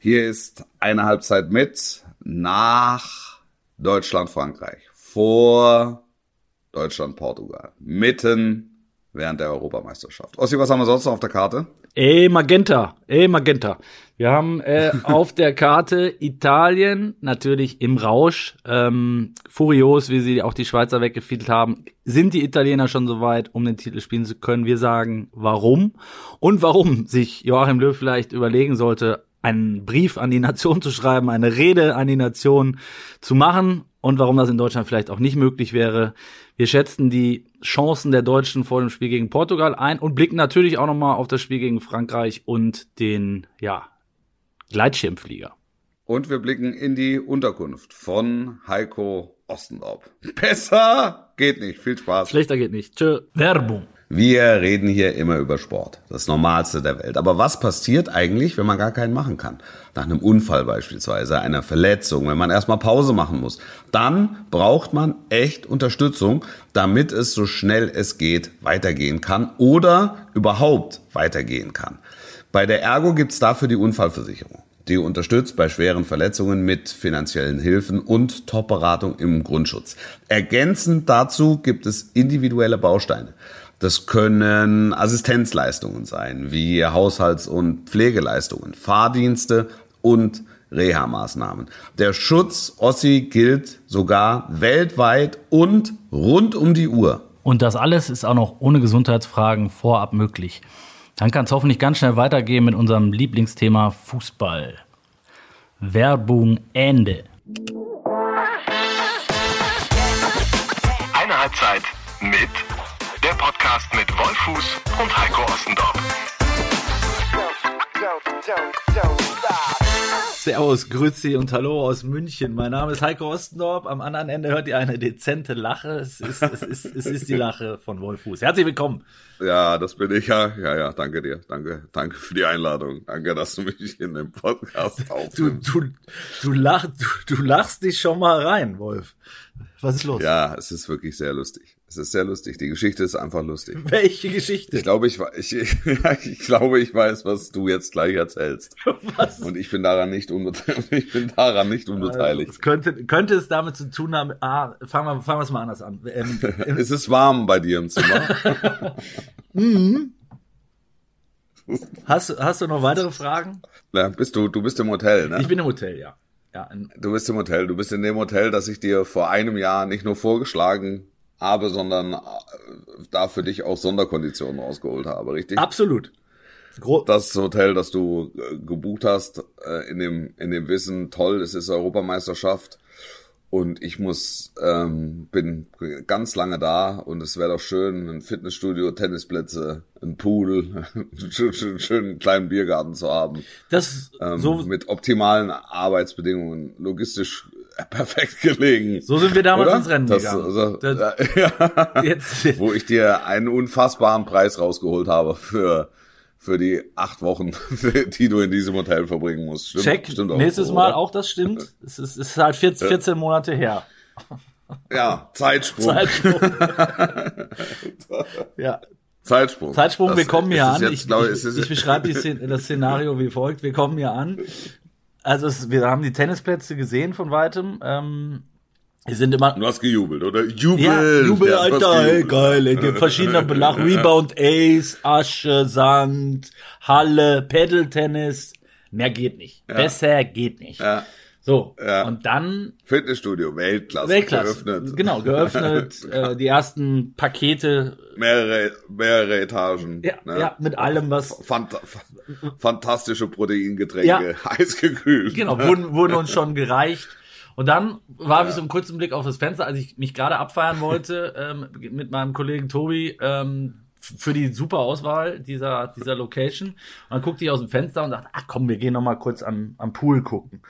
Hier ist eine Halbzeit mit nach Deutschland, Frankreich. Vor Deutschland, Portugal. Mitten während der Europameisterschaft. Ossi, was haben wir sonst noch auf der Karte? Ey, Magenta. Ey, Magenta. Wir haben äh, auf der Karte Italien, natürlich im Rausch. Ähm, furios, wie sie auch die Schweizer weggefiedelt haben. Sind die Italiener schon so weit, um den Titel spielen zu können? Wir sagen, warum? Und warum sich Joachim Löw vielleicht überlegen sollte, einen Brief an die Nation zu schreiben, eine Rede an die Nation zu machen und warum das in Deutschland vielleicht auch nicht möglich wäre. Wir schätzen die Chancen der Deutschen vor dem Spiel gegen Portugal ein und blicken natürlich auch nochmal auf das Spiel gegen Frankreich und den, ja, Gleitschirmflieger. Und wir blicken in die Unterkunft von Heiko Ostendorp. Besser geht nicht. Viel Spaß. Schlechter geht nicht. Tschö. Werbung. Wir reden hier immer über Sport, das Normalste der Welt. Aber was passiert eigentlich, wenn man gar keinen machen kann? Nach einem Unfall beispielsweise, einer Verletzung, wenn man erstmal Pause machen muss. Dann braucht man echt Unterstützung, damit es so schnell es geht weitergehen kann oder überhaupt weitergehen kann. Bei der Ergo gibt's dafür die Unfallversicherung. Die unterstützt bei schweren Verletzungen mit finanziellen Hilfen und Top-Beratung im Grundschutz. Ergänzend dazu gibt es individuelle Bausteine. Das können Assistenzleistungen sein, wie Haushalts- und Pflegeleistungen, Fahrdienste und Reha-Maßnahmen. Der Schutz Ossi gilt sogar weltweit und rund um die Uhr. Und das alles ist auch noch ohne Gesundheitsfragen vorab möglich. Dann kann es hoffentlich ganz schnell weitergehen mit unserem Lieblingsthema Fußball. Werbung Ende. Eine Halbzeit mit der Podcast mit Wolfuß und Heiko Ostendorf. Servus, Grüezi und Hallo aus München. Mein Name ist Heiko Ostendorf. Am anderen Ende hört ihr eine dezente Lache. Es ist, es ist, es ist die Lache von Wolfuß. Herzlich willkommen. Ja, das bin ich ja. Ja, ja, danke dir. Danke, danke für die Einladung. Danke, dass du mich in den Podcast Du, aufnimmst. du, du, lach, du, du lachst dich schon mal rein, Wolf. Was ist los? Ja, es ist wirklich sehr lustig. Es ist sehr lustig. Die Geschichte ist einfach lustig. Welche Geschichte? Ich glaube, ich, ich, ich glaube, ich weiß, was du jetzt gleich erzählst. Was? Und ich bin daran nicht unbeteiligt. Ich bin daran nicht unbeteiligt. Es könnte, könnte es damit zu tun haben, ah, fangen wir, fangen wir es mal anders an. Ähm, Es ist warm bei dir im Zimmer. hast, du- hast du noch weitere Fragen? Ja, bist du, du bist im Hotel, ne? Ich bin im Hotel, ja. Ja, Du bist im Hotel. Du bist in dem Hotel, das ich dir vor einem Jahr nicht nur vorgeschlagen habe, sondern äh, da für dich auch Sonderkonditionen rausgeholt habe, richtig? absolut. Gro Das Hotel, das du äh, gebucht hast, äh, in dem, in dem Wissen, toll, es ist Europameisterschaft. Und ich muss, ähm, bin ganz lange da und es wäre doch schön, ein Fitnessstudio, Tennisplätze, ein Pool, einen schönen, schönen, schönen kleinen Biergarten zu haben. das, Ähm, so, mit optimalen Arbeitsbedingungen, logistisch perfekt gelegen. so sind wir damals Oder? ins Rennen Das- gegangen. also, Das- ja, jetzt, wo ich dir einen unfassbaren Preis rausgeholt habe für für die acht Wochen, die du in diesem Hotel verbringen musst. Stimmt, check. stimmt auch Nächstes so, Mal oder? auch, das stimmt. Es ist, es ist halt 14, 14 Monate her. Ja, Zeitsprung. Zeitsprung. ja, Zeitsprung. Zeitsprung, Das wir kommen hier an. Jetzt, ich, ich, ist, ich beschreibe Szen das Szenario wie folgt. Wir kommen hier an. Also es, wir haben die Tennisplätze gesehen von weitem. Ähm, wir sind immer... Du hast gejubelt, oder? Jubel! Ja, Jubel, Ja, Alter, ey, gejubelt. geil, ey, gibt verschiedene Belach, Rebound, Ace, Asche, Sand, Halle, Pedal-Tennis. Mehr geht nicht. Besser geht nicht. Ja, So, Ja. und dann Fitnessstudio, Weltklasse, Weltklasse. geöffnet. Genau, geöffnet, äh, die ersten Pakete, Mehrere, mehrere Etagen. ja, ne? ja, mit allem, was Phant fantastische Proteingetränke, Ja. heißgekühlt. Genau, wurden, wurden uns schon gereicht. Und dann warf ich so einen kurzen Blick auf das Fenster, als ich mich gerade abfeiern wollte ähm, mit meinem Kollegen Tobi ähm, für die super Auswahl dieser, dieser Location. Und dann guckte ich aus dem Fenster und dachte, ach komm, wir gehen noch mal kurz am, am Pool gucken.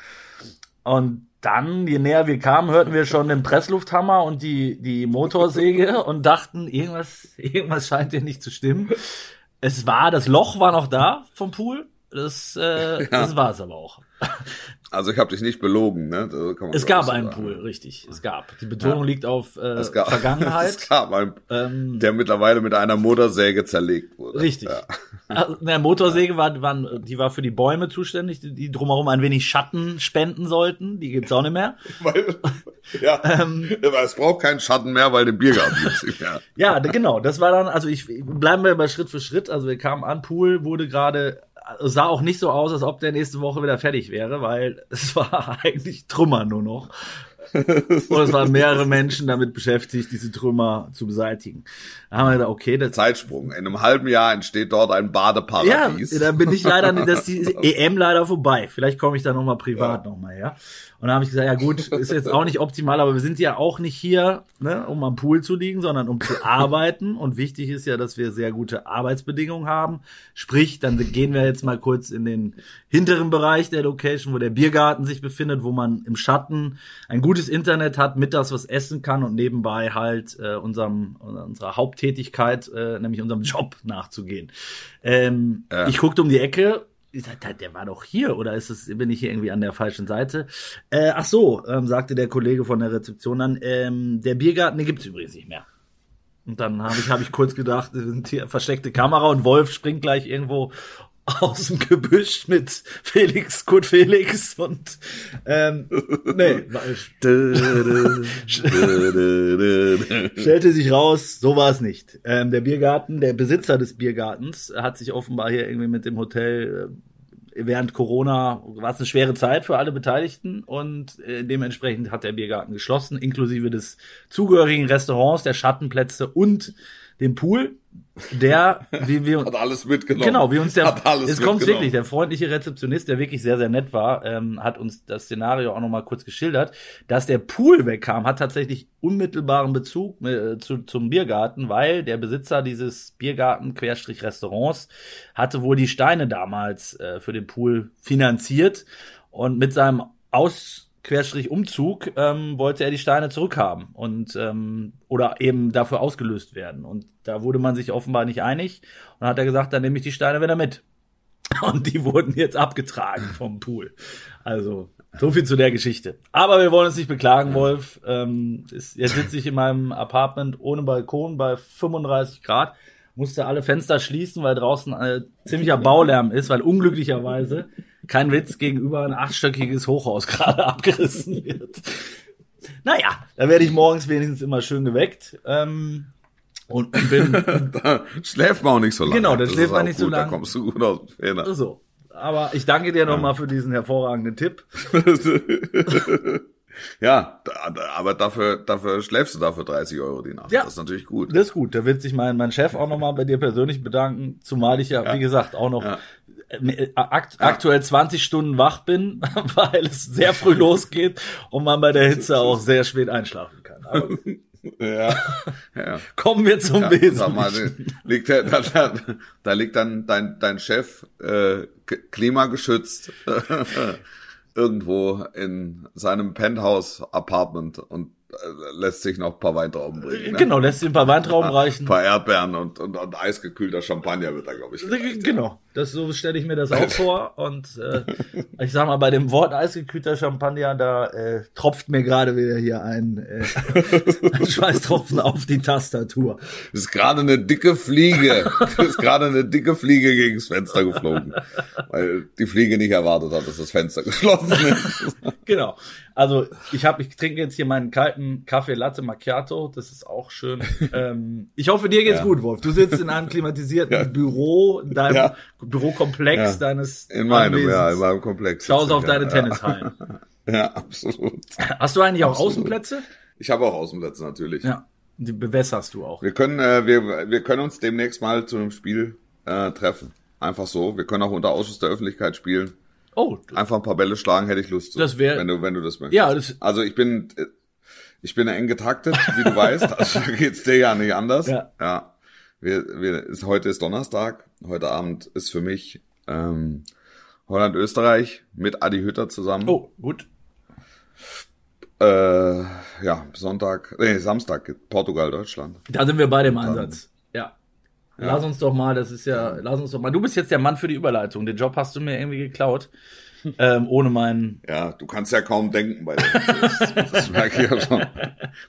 Und dann, je näher wir kamen, hörten wir schon den Presslufthammer und die, die Motorsäge und dachten, irgendwas, irgendwas scheint hier nicht zu stimmen. Es war, das Loch war noch da vom Pool. Das, äh, das war es aber auch. Also ich habe dich nicht belogen, ne? Es gab einen sagen. Pool, richtig. Es gab. Die Betonung liegt auf äh, Es gab, Vergangenheit. Es gab einen, Ähm, der mittlerweile mit einer Motorsäge zerlegt wurde. Richtig. Ja. Also, der Motorsäge war, waren, die war für die Bäume zuständig, die, die drumherum ein wenig Schatten spenden sollten. Die gibt's auch nicht mehr. Weil, ja, Ähm. aber es braucht keinen Schatten mehr, weil den Biergarten gibt's nicht mehr. Ja, genau. Das war dann, also ich bleiben wir bei Schritt für Schritt. Also wir kamen an, Pool wurde gerade, sah auch nicht so aus, als ob der nächste Woche wieder fertig wäre, weil es war eigentlich Trümmer nur noch. Und es waren mehrere Menschen damit beschäftigt, diese Trümmer zu beseitigen. Da haben wir gedacht, okay, das Zeitsprung. In einem halben Jahr entsteht dort ein Ja, Badeparadies. da bin ich leider, das ist die EM leider vorbei. Vielleicht komme ich da nochmal privat Ja. noch nochmal her. Und dann habe ich gesagt, ja gut, ist jetzt auch nicht optimal, aber wir sind ja auch nicht hier, ne, um am Pool zu liegen, sondern um zu arbeiten. Und wichtig ist ja, dass wir sehr gute Arbeitsbedingungen haben. Sprich, dann gehen wir jetzt mal kurz in den hinteren Bereich der Location, wo der Biergarten sich befindet, wo man im Schatten ein gutes Internet hat, mittags was essen kann und nebenbei halt äh, unserem, unserer Haupttätigkeit, äh, nämlich unserem Job nachzugehen. Ähm, Ja. Ich guckte um die Ecke. Ich sagte, der war doch hier, oder ist es, bin ich hier irgendwie an der falschen Seite? Äh, ach so, ähm, sagte der Kollege von der Rezeption dann, ähm, der Biergarten, den gibt's übrigens nicht mehr. Und dann habe ich, hab ich kurz gedacht, hier versteckte Kamera und Wolf springt gleich irgendwo aus dem Gebüsch mit Felix, Kurt Felix und ähm, nee, stellte sich raus, so war es nicht. Ähm, der Biergarten, der Besitzer des Biergartens, hat sich offenbar hier irgendwie mit dem Hotel äh, während Corona war es eine schwere Zeit für alle Beteiligten und äh, dementsprechend hat der Biergarten geschlossen, inklusive des zugehörigen Restaurants, der Schattenplätze und dem Pool, der, wie wir Hat alles mitgenommen. Genau, wie uns der, Hat alles es kommt wirklich, der freundliche Rezeptionist, der wirklich sehr, sehr nett war, ähm, hat uns das Szenario auch nochmal kurz geschildert. Dass der Pool wegkam, hat tatsächlich unmittelbaren Bezug äh, zu, zum Biergarten, weil der Besitzer dieses Biergarten-Restaurants hatte wohl die Steine damals äh, für den Pool finanziert und mit seinem Aus Querstrich Umzug ähm, wollte er die Steine zurückhaben und ähm, oder eben dafür ausgelöst werden. Und da wurde man sich offenbar nicht einig und hat er gesagt, dann nehme ich die Steine wieder mit. Und die wurden jetzt abgetragen vom Pool. Also so viel zu der Geschichte. Aber wir wollen uns nicht beklagen, Wolf. Ähm, ist, jetzt sitze ich in meinem Apartment ohne Balkon bei 35 Grad. Musste alle Fenster schließen, weil draußen äh, ziemlicher Baulärm ist, weil unglücklicherweise kein Witz gegenüber ein achtstöckiges Hochhaus gerade abgerissen wird. Naja, da werde ich morgens wenigstens immer schön geweckt. Ähm, und bin Da schläft man auch nicht so lange. Genau, da schläft man nicht so gut, lange. Da kommst du gut aus dem Fehler. so. Aber ich danke dir nochmal für diesen hervorragenden Tipp. ja, da, aber dafür, dafür schläfst du dafür 30 Euro die Nacht. Ja. Das ist natürlich gut. Das ist gut. Da wird sich mein, mein Chef auch nochmal bei dir persönlich bedanken, zumal ich ja, wie gesagt, auch noch Ja. äh, akt, aktuell 20 Stunden wach bin, weil es sehr früh losgeht und man bei der Hitze auch sehr spät einschlafen kann. Aber Ja, ja. kommen wir zum Ja, sag mal, liegt da, da, da liegt dann dein, dein Chef äh, klimageschützt irgendwo in seinem Penthouse-Apartment und äh, lässt sich noch ein paar Weintrauben bringen. Ne? Genau, lässt dir ein paar Weintrauben Ein reichen. paar Erdbeeren und, und, und eisgekühlter Champagner wird da, glaube ich. gereicht. Genau, das so stelle ich mir das auch vor. Und äh, ich sag mal, bei dem Wort eisgekühlter Champagner, da äh, tropft mir gerade wieder hier ein, äh, ein Schweißtropfen auf die Tastatur. Das ist gerade eine dicke Fliege. Das ist gerade eine dicke Fliege gegen das Fenster geflogen. Weil die Fliege nicht erwartet hat, dass das Fenster geschlossen ist. Genau. Also ich habe, ich trinke jetzt hier meinen kalten Kaffee Latte Macchiato. Das ist auch schön. ähm, ich hoffe, dir geht's Ja. gut, Wolf. Du sitzt in einem klimatisierten Büro, in deinem Ja. Bürokomplex Ja. deines In meinem, Anwesens. ja, in meinem Komplex. Schaust auf ja, deine ja. Tennishallen. Ja, absolut. Hast du eigentlich auch Absolut. Außenplätze? Ich habe auch Außenplätze natürlich. Ja. Die bewässerst du auch. Wir können, äh, wir, wir können uns demnächst mal zu einem Spiel äh, treffen. Einfach so. Wir können auch unter Ausschuss der Öffentlichkeit spielen. Oh, Einfach ein paar Bälle schlagen, hätte ich Lust zu. Das wär- wenn du, wenn du das möchtest. Ja, das- also ich bin, äh, ich bin eng getaktet, wie du weißt. Also geht's dir ja nicht anders. Ja. ja. Wir, wir, ist, heute ist Donnerstag. Heute Abend ist für mich ähm, Holland-Österreich mit Adi Hütter zusammen. oh, gut. Äh, ja, Sonntag, nee, Samstag Portugal, Deutschland. Da sind wir beide im Einsatz. Ja. Lass uns doch mal, das ist ja, lass uns doch mal. Du bist jetzt der Mann für die Überleitung. Den Job hast du mir irgendwie geklaut. ähm, ohne meinen. Ja, du kannst ja kaum denken bei dem. Das, das merke ich ja schon.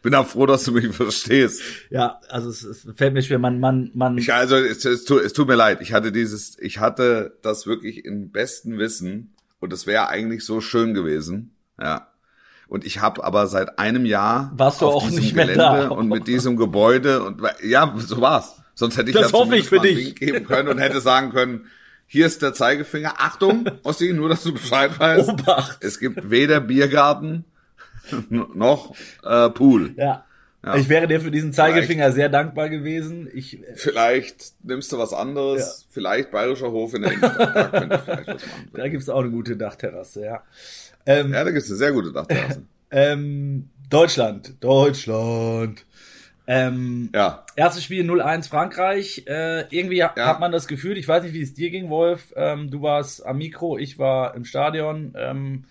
Bin auch froh, dass du mich verstehst. Ja, also es, es fällt mir schwer. Man, man, man. Ich, also es, es, tut, es tut mir leid. Ich hatte dieses, ich hatte das wirklich im besten Wissen und es wäre eigentlich so schön gewesen. Ja. Und ich habe aber seit einem Jahr Warst du auf auch diesem nicht mehr Gelände da. und mit diesem Gebäude und ja, so war's. Sonst hätte ich Das ja hoffe ich für dich. Wink geben können und hätte sagen können, hier ist der Zeigefinger. Achtung, Ossi, nur dass du Bescheid weißt. Obacht. Es gibt weder Biergarten noch äh, Pool. Ja. Ich wäre dir für diesen Zeigefinger sehr dankbar gewesen. Ich, Vielleicht nimmst du was anderes, vielleicht Bayerischer Hof in der Innenstadt. Da vielleicht da gibt's auch eine gute Dachterrasse, ja. Ähm, Ja, da gibt's eine sehr gute Dachterrasse. ähm, Deutschland. Deutschland. Ähm, Ja, Erstes Spiel 0-1 Frankreich. Äh, irgendwie Ja. hat man das Gefühl, ich weiß nicht, wie es dir ging, Wolf. Ähm, du warst am Mikro, ich war im Stadion. Ähm,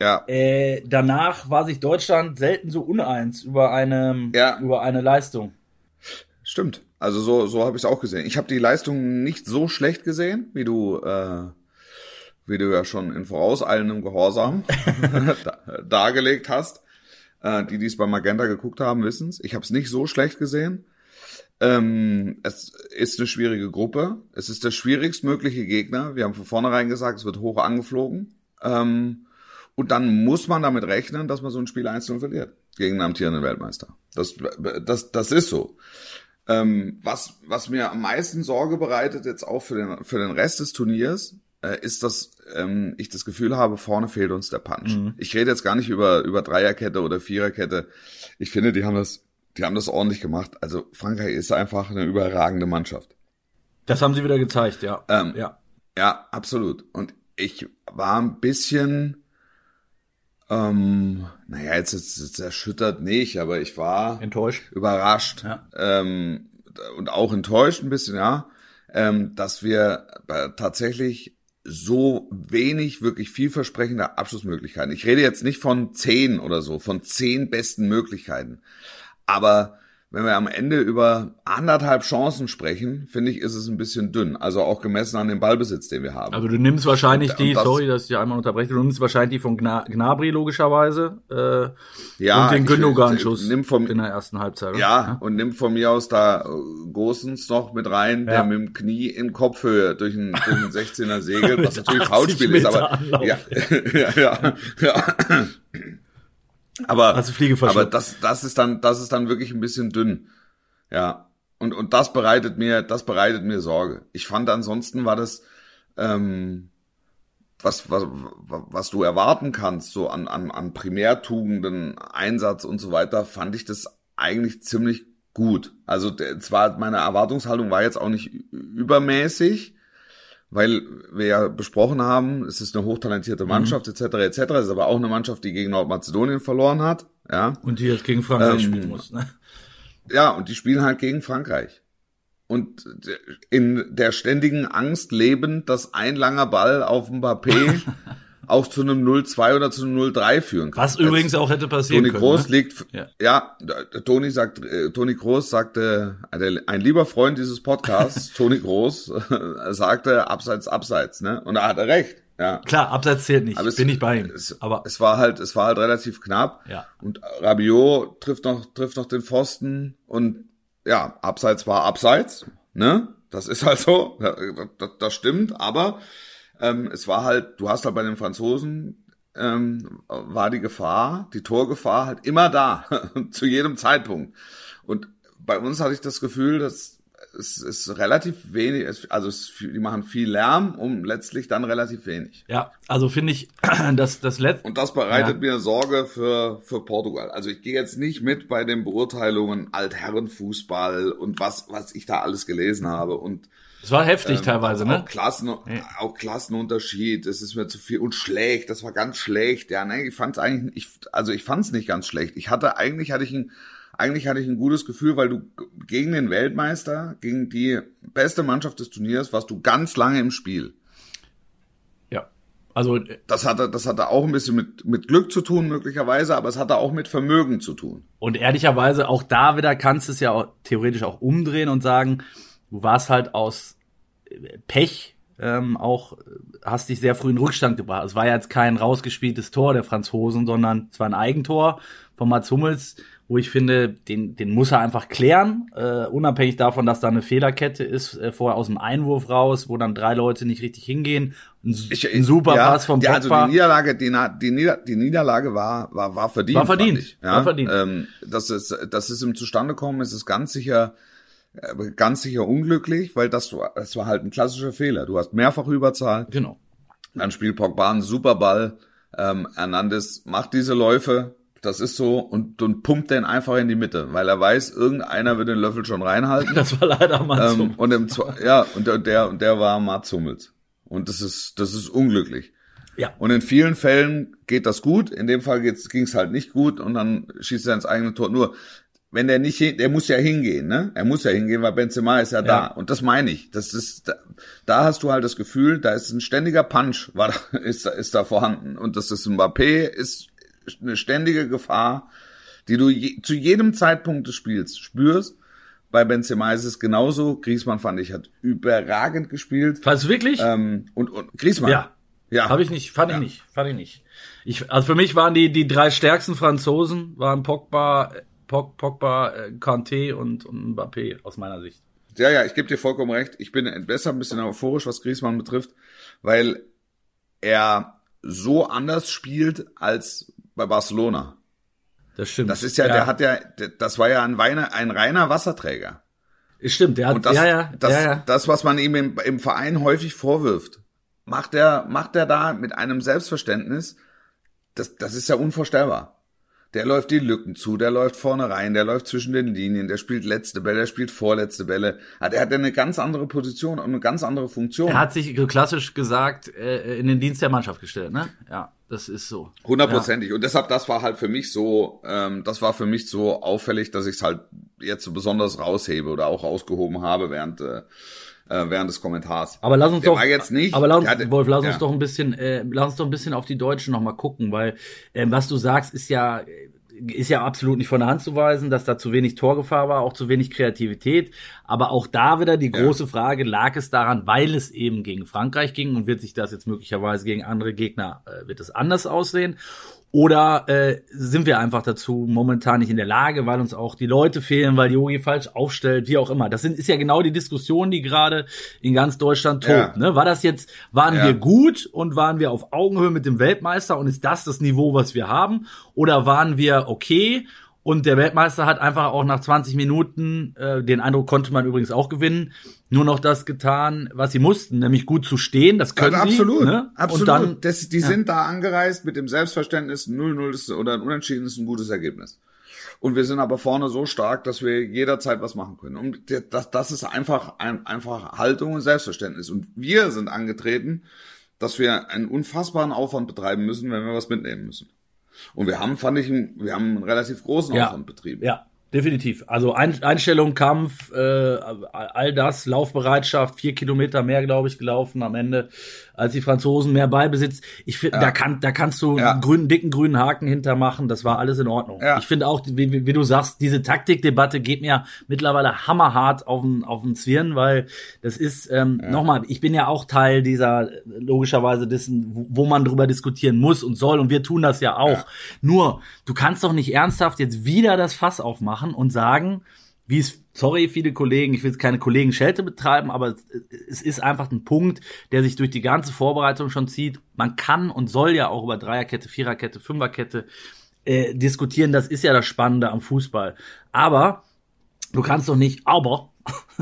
ja. äh, danach war sich Deutschland selten so uneins über eine, Ja. über eine Leistung. Stimmt. Also so, so habe ich es auch gesehen. Ich habe die Leistung nicht so schlecht gesehen, wie du, äh, wie du ja schon in vorauseilendem Gehorsam da, dargelegt hast. Äh, die, die es bei Magenta geguckt haben, wissen's. Ich habe es nicht so schlecht gesehen. Ähm, es ist eine schwierige Gruppe. Es ist der schwierigstmögliche Gegner. Wir haben von vornherein gesagt, es wird hoch angeflogen. Ähm, und dann muss man damit rechnen, dass man so ein Spiel 1 verliert gegen einen amtierenden Weltmeister. Das, das, das ist so. Ähm, was, was mir am meisten Sorge bereitet, jetzt auch für den, für den Rest des Turniers, ist, dass ähm, ich das Gefühl habe, vorne fehlt uns der Punch. Ich rede jetzt gar nicht über, über Dreierkette oder Viererkette. Ich finde, die haben das, die haben das ordentlich gemacht. Also Frankreich ist einfach eine überragende Mannschaft. Das haben sie wieder gezeigt, ja. Ähm, ja. Ja, absolut. Und ich war ein bisschen, ähm, naja, jetzt, jetzt, jetzt erschüttert nicht, aber ich war Enttäuscht. überrascht Ja. ähm, und auch enttäuscht ein bisschen, ja, ähm, dass wir äh, tatsächlich so wenig wirklich vielversprechende Abschlussmöglichkeiten. Ich rede jetzt nicht von zehn oder so, von zehn besten Möglichkeiten. Aber wenn wir am Ende über anderthalb Chancen sprechen, finde ich, ist es ein bisschen dünn. Also auch gemessen an dem Ballbesitz, den wir haben. Also du nimmst wahrscheinlich Und- die, und das- sorry, dass ich dich einmal unterbreche, du nimmst wahrscheinlich die von Gna Gnabry logischerweise äh, Ja, und den Gündogan-Schuss in der ersten Halbzeit. oder? Ja, und nimm von mir aus da äh, Gosens noch mit rein, der Ja. mit dem Knie in Kopfhöhe durch einen, durch einen 16er segelt, was natürlich 80 Foulspiel ist, aber Anlauf. ja, ja, ja, ja. Aber, du Fliege aber das, das ist dann, das ist dann wirklich ein bisschen dünn. Ja. Und, und das bereitet mir, das bereitet mir Sorge. Ich fand ansonsten war das, ähm, was, was, was du erwarten kannst, so an, an, an Primärtugenden, Einsatz und so weiter, fand ich das eigentlich ziemlich gut. Also der- zwar meine Erwartungshaltung war jetzt auch nicht übermäßig, weil wir ja besprochen haben, es ist eine hochtalentierte Mannschaft etc. etc. Es ist aber auch eine Mannschaft, die gegen Nordmazedonien verloren hat. Ja, Und die jetzt gegen Frankreich Ähm, spielen muss. Ne? ja, und die spielen halt gegen Frankreich. Und in der ständigen Angst lebend, dass ein langer Ball auf Mbappé auch zu einem 0-2 oder zu einem 0-3 führen kann. Was übrigens auch hätte passieren Toni können. Groß ne? liegt, Ja. ja, Toni sagt, äh, Toni Groß sagte, äh, ein lieber Freund dieses Podcasts, Toni Groß, äh, sagte abseits, abseits, ne? Und da hat er recht, ja. Klar, abseits zählt nicht. Aber es- Bin ich bei ihm. Es, Aber es war halt, es war halt relativ knapp. Ja. Und Rabiot trifft noch, trifft noch den Pfosten und ja, abseits war abseits, ne? Das ist halt so, das, das, das stimmt, aber ähm, es war halt, du hast halt bei den Franzosen ähm, war die Gefahr, die Torgefahr halt immer da, zu jedem Zeitpunkt. Und bei uns hatte ich das Gefühl, dass es ist relativ wenig, also es, die machen viel Lärm um letztlich dann relativ wenig. ja, also finde ich, dass das letzte. Und das bereitet Ja. mir Sorge für, für Portugal. Also ich gehe jetzt nicht mit bei den Beurteilungen Altherrenfußball und was, was ich da alles gelesen habe. Und Es war heftig teilweise, auch, ne? auch, Klassen, auch Klassenunterschied, es ist mir zu viel und schlecht, das war ganz schlecht. Ja, ne, ich fand's eigentlich, ich, also ich fand's nicht ganz schlecht. Ich hatte, eigentlich hatte ich ein, eigentlich hatte ich ein gutes Gefühl, weil du gegen den Weltmeister, gegen die beste Mannschaft des Turniers, warst du ganz lange im Spiel. Ja. Also äh, Das hatte, das hatte auch ein bisschen mit, mit Glück zu tun, möglicherweise, aber es hatte auch mit Vermögen zu tun. Und ehrlicherweise, auch da wieder kannst du es ja auch, theoretisch auch umdrehen und sagen, du warst halt aus äh, Pech ähm, auch äh, hast dich sehr früh in Rückstand gebracht. Es war ja jetzt kein rausgespieltes Tor der Franzosen, sondern es war ein Eigentor von Mats Hummels, wo ich finde, den, den muss er einfach klären, äh, unabhängig davon, dass da eine Fehlerkette ist, äh, vorher aus dem Einwurf raus, wo dann drei Leute nicht richtig hingehen. Ein, Ich, ein super ja, Pass vom Pogba. Also die Niederlage, die, die, Nieder, die Niederlage war, war, war verdient. War verdient, ja? war verdient. Ähm, dass es, dass es im Zustandekommen ist, ist ganz sicher, ganz sicher unglücklich, weil das, war- das war halt ein klassischer Fehler. Du hast mehrfach Überzahl, Genau. dann spielt Pogba einen super Ball, ähm, Hernandez macht diese Läufe, das ist so, und, und pumpt den einfach in die Mitte, weil er weiß, irgendeiner wird den Löffel schon reinhalten. Das war leider mal so. Ähm, und im, Zwe- ja, und der, der, und der war Mats Hummels. Und das ist, das ist unglücklich. Ja. Und in vielen Fällen geht das gut. In dem Fall ging es halt nicht gut und dann schießt er ins eigene Tor. Nur, wenn der nicht, hin- der muss ja hingehen, ne? Er muss ja hingehen, weil Benzema ist ja, da. Und das meine ich. Das ist, da, da hast du halt das Gefühl, da ist ein ständiger Punch, war da, ist, da- ist da vorhanden. Und das ist Mbappé, ist eine ständige Gefahr, die du je, zu jedem Zeitpunkt des Spiels spürst. Bei Benzema ist es genauso. Griezmann fand ich hat überragend gespielt. Fandst du wirklich? Ähm, und, und Griezmann. Ja. Ja. Habe ich nicht, fand ich nicht, fand ich nicht. Ich, also für mich waren die, die drei stärksten Franzosen, waren Pogba, Pog, Pogba, äh, Kanté und, und Mbappé aus meiner Sicht. Ja, ja, ich gebe dir vollkommen recht. Ich bin besser ein bisschen euphorisch, was Griezmann betrifft, weil er so anders spielt als bei Barcelona. Das stimmt. Das ist ja, der hat ja, das war ja ein, Weiner, ein reiner Wasserträger. Stimmt, der hat, Und das, ja, ja, das, ja, ja. das, was man ihm im, im Verein häufig vorwirft, macht er, macht er da mit einem Selbstverständnis, das, das ist ja unvorstellbar. Der läuft die Lücken zu, der läuft vorne rein, der läuft zwischen den Linien, der spielt letzte Bälle, der spielt vorletzte Bälle. Er hat eine ganz andere Position und eine ganz andere Funktion. Er hat sich klassisch gesagt äh, in den Dienst der Mannschaft gestellt, ne? Ja, das ist so. Hundertprozentig. Und deshalb, das war halt für mich so, ähm, das war für mich so auffällig, dass ich es halt jetzt so besonders raushebe oder auch rausgehoben habe während, äh, äh, während des Kommentars. Aber lass uns Der doch, jetzt nicht- aber lass uns, hatte- Wolf, lass ja. uns doch ein bisschen, äh, lass uns doch ein bisschen auf die Deutschen noch mal gucken, weil ähm, was du sagst, ist ja ist ja absolut nicht von der Hand zu weisen, dass da zu wenig Torgefahr war, auch zu wenig Kreativität. Aber auch da wieder die große Frage, lag es daran, weil es eben gegen Frankreich ging und wird sich das jetzt möglicherweise gegen andere Gegner, äh, wird es anders aussehen? Oder äh, sind wir einfach dazu momentan nicht in der Lage, weil uns auch die Leute fehlen, weil Yogi falsch aufstellt, wie auch immer. Das sind, ist ja genau die Diskussion, die gerade in ganz Deutschland tobt. Ja. Ne? War das jetzt, waren Ja. wir gut und waren wir auf Augenhöhe mit dem Weltmeister und ist das das Niveau, was wir haben? Oder waren wir okay und der Weltmeister hat einfach auch nach 20 Minuten, äh, den Eindruck konnte man übrigens auch gewinnen, nur noch das getan, was sie mussten, nämlich gut zu stehen. Das können Also sie. absolut, Ne? absolut. Und dann, das, die sind da angereist mit dem Selbstverständnis, 0-0 ist, oder ein Unentschieden ist ein gutes Ergebnis. Und wir sind aber vorne so stark, dass wir jederzeit was machen können. Und das, das ist einfach, ein, einfach Haltung und Selbstverständnis. Und wir sind angetreten, dass wir einen unfassbaren Aufwand betreiben müssen, wenn wir was mitnehmen müssen. Und wir haben, fand ich, einen- wir haben einen relativ großen Ja. Aufwand betrieben. Ja, definitiv. Also Ein Einstellung, Kampf, äh, all das, Laufbereitschaft, vier Kilometer mehr, glaube ich, gelaufen am Ende als die Franzosen, mehr Ballbesitz. Ich finde, da, kann, da kannst du Ja. einen grünen, dicken grünen Haken hintermachen. Das war alles in Ordnung. Ja. Ich finde auch, wie, wie, du sagst, diese Taktikdebatte geht mir mittlerweile hammerhart auf den, auf den Zwirn, weil das ist, ähm, nochmal, ich bin ja auch Teil dieser, logischerweise dessen, wo, wo man drüber diskutieren muss und soll und wir tun das ja auch. Nur, du kannst doch nicht ernsthaft jetzt wieder das Fass aufmachen und sagen, wie es, sorry, viele Kollegen, ich will jetzt keine Kollegen-Schelte betreiben, aber es- es ist einfach ein Punkt, der sich durch die ganze Vorbereitung schon zieht. Man kann und soll ja auch über Dreierkette, Viererkette, Fünferkette äh, diskutieren. Das ist ja das Spannende am Fußball. Aber du kannst doch nicht, aber,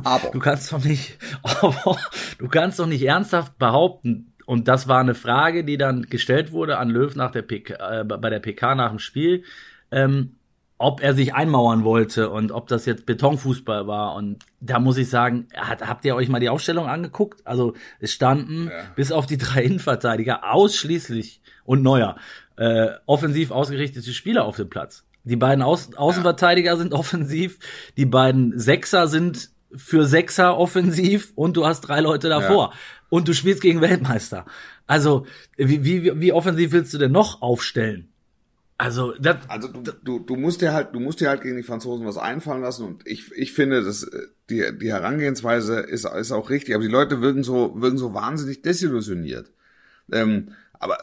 Aber. du kannst doch nicht, aber, du kannst doch nicht ernsthaft behaupten, und das war eine Frage, die dann gestellt wurde an Löw nach der PK, äh, bei der PK nach dem Spiel, ähm, ob er sich einmauern wollte und ob das jetzt Betonfußball war. Und da muss ich sagen, hat, habt ihr euch mal die Ausstellung angeguckt? Also es standen Ja. bis auf die drei Innenverteidiger ausschließlich und neuer äh, offensiv ausgerichtete Spieler auf dem Platz. Die beiden Außen Außenverteidiger sind offensiv, die beiden Sechser sind für Sechser offensiv und du hast drei Leute davor. Und du spielst gegen Weltmeister. Also, wie, wie, wie offensiv willst du denn noch aufstellen? Also, das, Also du, du, du musst dir halt, du musst dir halt gegen die Franzosen was einfallen lassen und ich, ich finde, dass die, die Herangehensweise ist, ist auch richtig, aber die Leute wirken so, wirken so wahnsinnig desillusioniert. Ähm, aber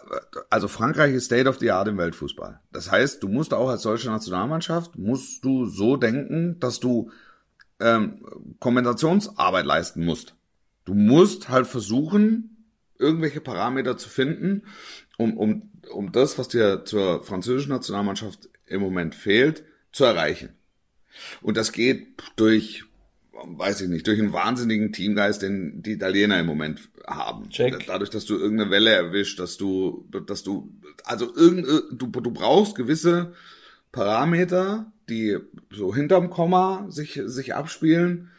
also Frankreich ist State of the Art im Weltfußball. Das heißt, du musst auch als deutsche Nationalmannschaft musst du so denken, dass du ähm, Kompensationsarbeit leisten musst. Du musst halt versuchen, irgendwelche Parameter zu finden, um, um, um das, was dir zur französischen Nationalmannschaft im Moment fehlt, zu erreichen. Und das geht durch, weiß ich nicht, durch einen wahnsinnigen Teamgeist, den die Italiener im Moment haben. Check. Dadurch, dass du irgendeine Welle erwischt, dass du, dass du, also irgend, du, du brauchst gewisse Parameter, die so hinterm Komma sich, sich abspielen,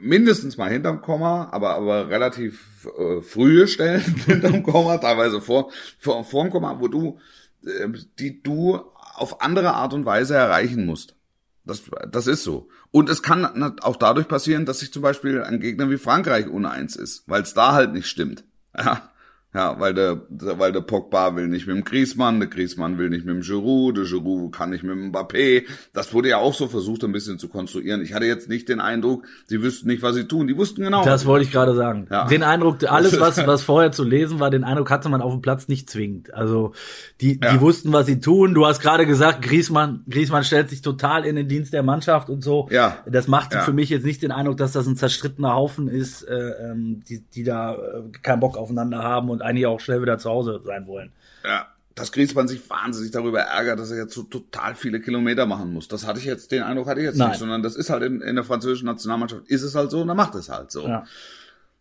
mindestens mal hinterm Komma, aber, aber relativ äh, frühe Stellen hinterm Komma, teilweise vor, vor, vorm Komma, wo du, äh, die du auf andere Art und Weise erreichen musst. Das, das ist so. Und es kann auch dadurch passieren, dass sich zum Beispiel ein Gegner wie Frankreich uneins ist, weil es da halt nicht stimmt. Ja, ja, weil der, weil der Pogba will nicht mit dem Griezmann, der Griezmann will nicht mit dem Giroud, der Giroud kann nicht mit dem Mbappé. Das wurde ja auch so versucht, ein bisschen zu konstruieren. Ich hatte jetzt nicht den Eindruck, sie wüssten nicht, was sie tun. Die wussten genau. das wollte ich gerade sagen. Ja. Den Eindruck, alles, was, was vorher zu lesen war, den Eindruck hatte man auf dem Platz nicht zwingend. Also, die, Ja. die wussten, was sie tun. Du hast gerade gesagt, Griezmann, Griezmann stellt sich total in den Dienst der Mannschaft und so. Ja. Das macht Ja. für mich jetzt nicht den Eindruck, dass das ein zerstrittener Haufen ist, äh, ähm, die, die da äh, keinen Bock aufeinander haben und eigentlich auch schnell wieder zu Hause sein wollen. Ja, dass Griezmann sich wahnsinnig darüber ärgert, dass er jetzt so total viele Kilometer machen muss. Das hatte ich jetzt, den Eindruck hatte ich jetzt Nein. nicht, sondern das ist halt in, in der französischen Nationalmannschaft, ist es halt so und dann macht es halt so. Ja.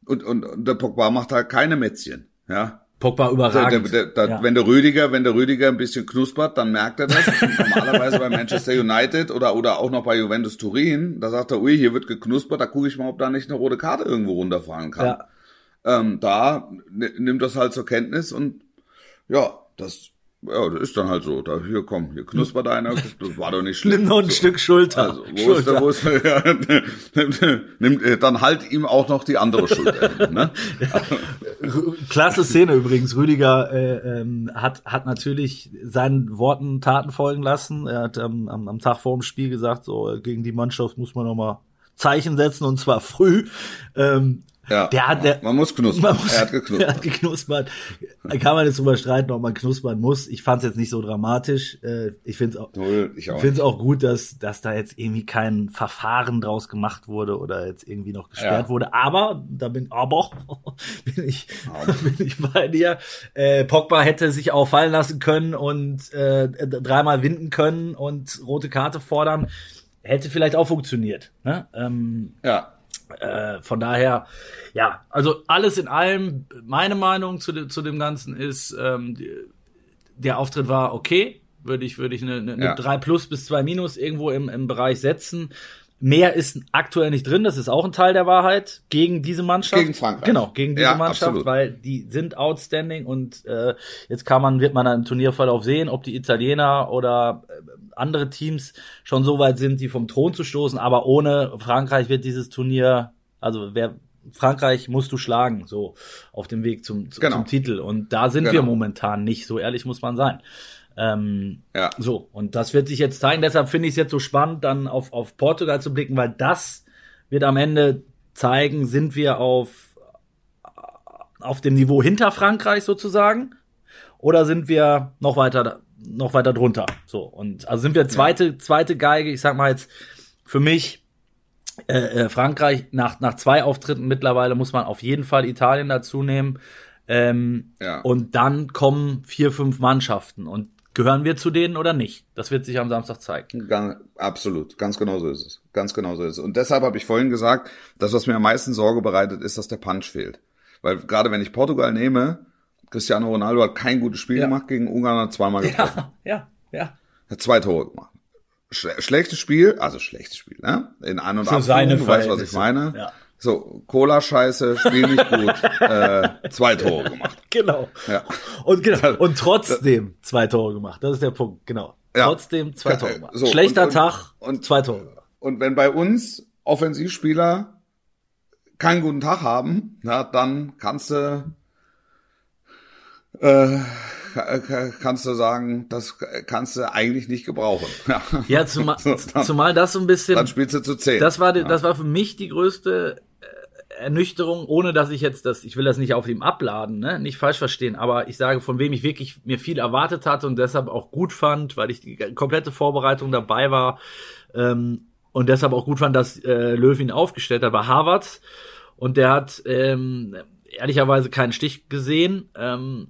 Und, und, und der Pogba macht halt keine Mätzchen, ja. Pogba Der, überragend. der, der, ja. Wenn der Rüdiger, wenn der Rüdiger ein bisschen knuspert, dann merkt er das. Normalerweise bei Manchester United oder, oder auch noch bei Juventus Turin, da sagt er, ui, hier wird geknuspert, da gucke ich mal, ob da nicht eine rote Karte irgendwo runterfallen kann. ja. Ähm, da nimmt das halt zur Kenntnis und ja, das, ja, das ist dann halt so. Da, hier komm, hier knuspert einer, das war doch nicht schlimm. Nimm noch ein so. Stück Schulter. Also, wo ist der, wo ist der, ja, nimm, äh, dann halt ihm auch noch die andere Schulter ne? Klasse Szene übrigens. Rüdiger äh, ähm, hat, hat natürlich seinen Worten Taten folgen lassen. Er hat ähm, am, am Tag vor dem Spiel gesagt, so gegen die Mannschaft muss man noch mal Zeichen setzen und zwar früh. Ähm, Ja, Der hat- der- man muss knuspern. man muss, er hat geknuspert. Er hat geknuspert. Da kann man jetzt drüber streiten, ob man knuspern muss. Ich fand es jetzt nicht so dramatisch. Äh, ich finde es auch, Null, ich auch. finde es auch gut, dass, dass da jetzt irgendwie kein Verfahren draus gemacht wurde oder jetzt irgendwie noch gesperrt Ja. wurde. Aber, da bin, aber, bin ich, bin ich bei dir. Äh, Pogba hätte sich auch fallen lassen können und äh, dreimal winden können und rote Karte fordern. Hätte vielleicht auch funktioniert. Ne? Ähm, Ja, äh, von daher, ja, also alles in allem, meine Meinung zu, dem zu dem Ganzen ist, ähm, der Auftritt war okay, würde ich, würde ich eine, eine, eine Ja. 3 plus bis 2 minus irgendwo im, im Bereich setzen. Mehr ist aktuell nicht drin, das ist auch ein Teil der Wahrheit gegen diese Mannschaft. Gegen Frankreich. Genau, gegen diese Ja, Mannschaft, absolut. weil die sind outstanding und äh, jetzt kann man, wird man im Turnierverlauf sehen, ob die Italiener oder äh, andere Teams schon so weit sind, die vom Thron zu stoßen, aber ohne Frankreich wird dieses Turnier, also wer Frankreich musst du schlagen, so auf dem Weg zum, zum, Genau. zum Titel. Und da sind wir Genau. momentan nicht, so ehrlich muss man sein. Ähm, ja. so, und das wird sich jetzt zeigen. Deshalb finde ich es jetzt so spannend, dann auf, auf Portugal zu blicken, weil das wird am Ende zeigen, sind wir auf, auf dem Niveau hinter Frankreich sozusagen oder sind wir noch weiter, noch weiter drunter? So, und also sind wir zweite, zweite Geige, ich sag mal jetzt für mich, äh, äh, Frankreich nach, nach zwei Auftritten mittlerweile muss man auf jeden Fall Italien dazu nehmen. Ähm, Ja. Und dann kommen vier, fünf Mannschaften. Und gehören wir zu denen oder nicht? Das wird sich am Samstag zeigen. Ganz, absolut, ganz genau so ist es. Ganz genau so ist es. Und deshalb habe ich vorhin gesagt, das, was mir am meisten Sorge bereitet, ist, dass der Punch fehlt. Weil gerade wenn ich Portugal nehme, Cristiano Ronaldo hat kein gutes Spiel Ja. gemacht gegen Ungarn, hat zweimal getroffen. Ja, ja, ja. Hat zwei Tore gemacht. Schle schlechtes Spiel, also schlechtes Spiel, ne? In An- und Für Abführung, seine du weißt, was ich meine. Ja. So, Cola-Scheiße, Spiel nicht gut, äh, zwei Tore gemacht. Genau. Ja. Und genau. Und trotzdem zwei Tore gemacht. Das ist der Punkt, genau. Ja. Trotzdem zwei Ja, Tore gemacht. so, Schlechter und- und- Tag und- zwei Tore gemacht. Und wenn bei uns Offensivspieler keinen guten Tag haben, na, dann kannst du, äh, kannst du sagen, das kannst du eigentlich nicht gebrauchen. Ja, ja zumal, zumal das so ein bisschen. Dann spielst du zu zehn. Das war, die, das war für mich die größte Ernüchterung, ohne dass ich jetzt das, ich will das nicht auf ihm abladen, ne, nicht falsch verstehen, aber ich sage, von wem ich wirklich mir viel erwartet hatte und deshalb auch gut fand, weil ich die komplette Vorbereitung dabei war ähm, und deshalb auch gut fand, dass äh, Löw ihn aufgestellt hat, war Harvard und der hat ähm, ehrlicherweise keinen Stich gesehen. Ähm,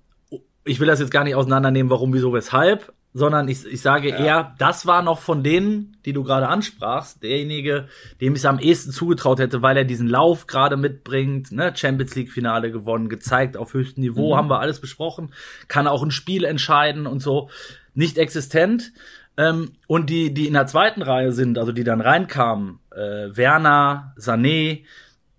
ich will das jetzt gar nicht auseinandernehmen, warum, wieso, weshalb, sondern ich, ich sage ja. eher, das war noch von denen, die du gerade ansprachst, derjenige, dem ich es am ehesten zugetraut hätte, weil er diesen Lauf gerade mitbringt, ne, Champions League Finale gewonnen, gezeigt auf höchstem Niveau, mhm. haben wir alles besprochen, kann auch ein Spiel entscheiden und so, nicht existent. Ähm, und die, die in der zweiten Reihe sind, also die dann reinkamen, äh, Werner, Sané,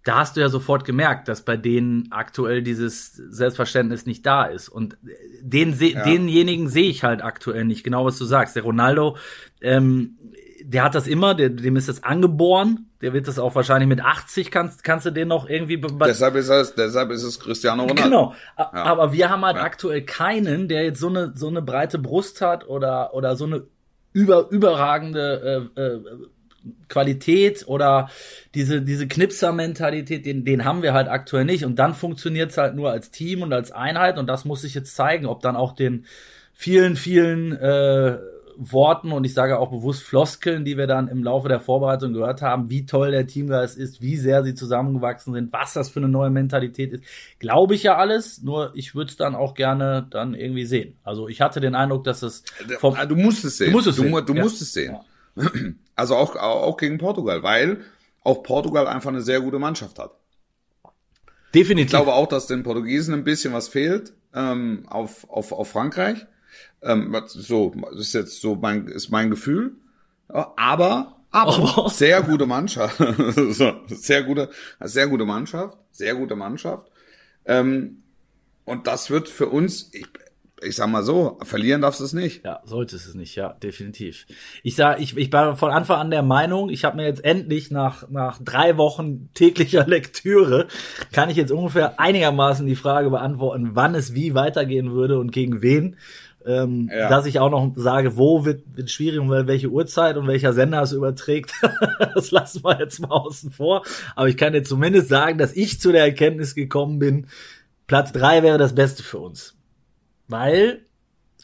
da hast du ja sofort gemerkt, dass bei denen aktuell dieses Selbstverständnis nicht da ist. Und den se ja. denjenigen sehe ich halt aktuell nicht, genau was du sagst. Der Ronaldo, ähm, der hat das immer, der, dem ist das angeboren. Der wird das auch wahrscheinlich mit 80 kannst, kannst du den noch irgendwie. Deshalb ist es, deshalb ist es Cristiano Ronaldo. Genau. Ja. Aber wir haben halt ja. aktuell keinen, der jetzt so eine, so eine breite Brust hat oder, oder so eine über, überragende äh, äh, Qualität oder diese, diese Knipser-Mentalität, den, den haben wir halt aktuell nicht. Und dann funktioniert es halt nur als Team und als Einheit. Und das muss sich jetzt zeigen, ob dann auch den vielen, vielen äh, Worten und ich sage auch bewusst Floskeln, die wir dann im Laufe der Vorbereitung gehört haben, wie toll der Teamgeist ist, wie sehr sie zusammengewachsen sind, was das für eine neue Mentalität ist, glaube ich ja alles, nur ich würde es dann auch gerne dann irgendwie sehen. Also ich hatte den Eindruck, dass es vom, du musst es sehen. Du musst es sehen. Du, musst es sehen. Ja. Also auch, auch gegen Portugal, weil auch Portugal einfach eine sehr gute Mannschaft hat. Definitiv. Ich glaube auch, dass den Portugiesen ein bisschen was fehlt ähm, auf, auf, auf Frankreich. Ähm, so das ist jetzt so mein ist mein Gefühl. Aber aber sehr gute Mannschaft, sehr gute sehr gute Mannschaft, sehr gute Mannschaft. Ähm, und das wird für uns, ich, ich sag mal so, verlieren darfst du es nicht. Ja, solltest es nicht, ja, definitiv. Ich sag, ich, ich war von Anfang an der Meinung, ich habe mir jetzt endlich nach, nach drei Wochen täglicher Lektüre, kann ich jetzt ungefähr einigermaßen die Frage beantworten, wann es wie weitergehen würde und gegen wen. Ähm, ja. Dass ich auch noch sage, wo wird, wird schwierig und welche Uhrzeit und welcher Sender es überträgt, das lassen wir jetzt mal außen vor. Aber ich kann dir zumindest sagen, dass ich zu der Erkenntnis gekommen bin, Platz drei wäre das Beste für uns. Weil,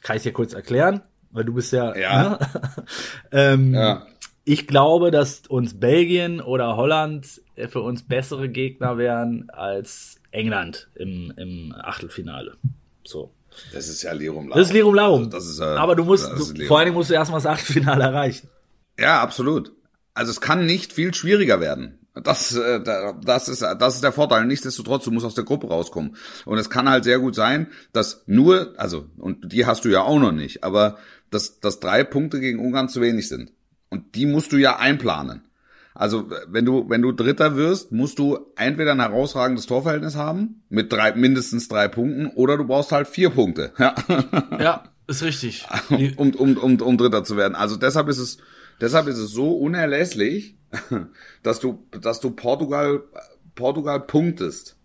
kann ich dir kurz erklären, weil du bist ja, ja. Ne? ähm, ja. Ich glaube, dass uns Belgien oder Holland für uns bessere Gegner wären als England im, im Achtelfinale. So. Das ist ja Lirum Larum. Das ist Lirum Larum. Also das ist, äh, Aber du musst, du, vor allen Dingen musst du erstmal das Achtelfinale erreichen. Ja, absolut. Also es kann nicht viel schwieriger werden. Das, äh, das, ist, das ist der Vorteil. Nichtsdestotrotz, du musst aus der Gruppe rauskommen. Und es kann halt sehr gut sein, dass nur, also, und die hast du ja auch noch nicht, aber dass, dass drei Punkte gegen Ungarn zu wenig sind. Und die musst du ja einplanen. Also, wenn du, wenn du Dritter wirst, musst du entweder ein herausragendes Torverhältnis haben, mit drei, mindestens drei Punkten, oder du brauchst halt vier Punkte. Ja, ja ist richtig. um, um, um, um Dritter zu werden. Also deshalb ist es, deshalb ist es so unerlässlich, dass du, dass du Portugal, Portugal punktest.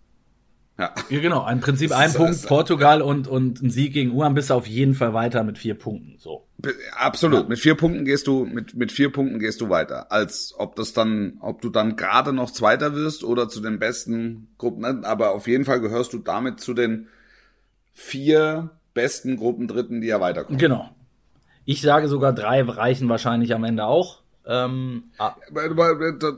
Ja. ja, genau. Im Prinzip ein ist, Punkt ist, Portugal und, und ein Sieg gegen Ungarn bist du auf jeden Fall weiter mit vier Punkten. So. Absolut. Ja. Mit vier Punkten gehst du, mit, mit vier Punkten gehst du weiter. Als ob das dann, ob du dann gerade noch Zweiter wirst oder zu den besten Gruppen, ne? aber auf jeden Fall gehörst du damit zu den vier besten Gruppendritten, die ja weiterkommen. Genau. Ich sage sogar drei reichen wahrscheinlich am Ende auch. Ähm, ah.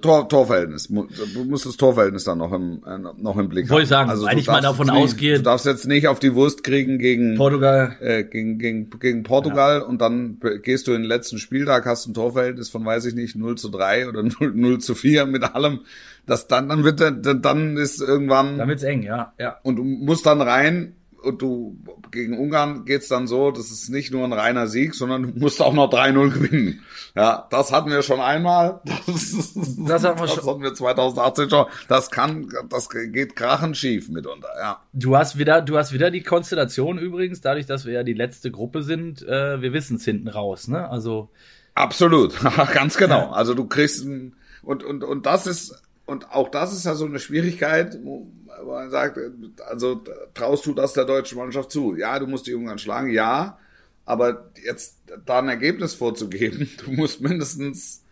Tor, Torverhältnis. Du musst das Torverhältnis dann noch im, äh, noch im Blick haben. Wollte ich sagen, also weil ich mal davon ausgehe. Du darfst jetzt nicht auf die Wurst kriegen gegen Portugal, äh, gegen, gegen, gegen Portugal ja. und dann gehst du in den letzten Spieltag, hast ein Torverhältnis von, weiß ich nicht, 0 zu 3 oder 0, 0 zu 4 mit allem. Das dann, dann wird, dann ist irgendwann. Dann wird's eng, ja, ja. Und du musst dann rein und du gegen Ungarn geht's dann so, das ist nicht nur ein reiner Sieg, sondern du musst auch noch 3-0 gewinnen. Ja, das hatten wir schon einmal. Das, das, hatten, wir das hatten wir 2018 schon. Das kann, das geht krachend schief mitunter, ja. Du hast wieder, du hast wieder die Konstellation übrigens, dadurch, dass wir ja die letzte Gruppe sind, äh, wir wissen's hinten raus, ne? Also. Absolut, ganz genau. Also du kriegst, und, und, und das ist, und auch das ist ja so eine Schwierigkeit, man sagt, also traust du das der deutschen Mannschaft zu? Ja, du musst die Ungarn schlagen, ja, aber jetzt da ein Ergebnis vorzugeben, du musst mindestens,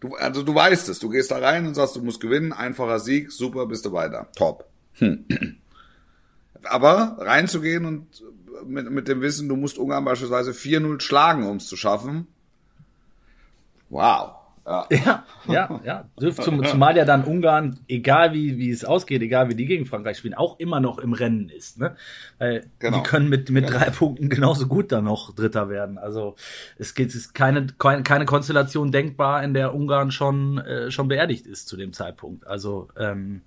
du, also du weißt es, du gehst da rein und sagst, du musst gewinnen, einfacher Sieg, super, bist du weiter, top. Hm. Aber reinzugehen und mit, mit dem Wissen, du musst Ungarn beispielsweise 4-0 schlagen, um es zu schaffen, wow. Ja, ja, ja. ja. Zum, zumal ja dann Ungarn, egal wie, wie es ausgeht, egal wie die gegen Frankreich spielen, auch immer noch im Rennen ist. Ne? Weil genau. die können mit, mit drei Punkten genauso gut dann noch Dritter werden. Also es geht, es ist keine, keine Konstellation denkbar, in der Ungarn schon, äh, schon beerdigt ist zu dem Zeitpunkt. Also ähm,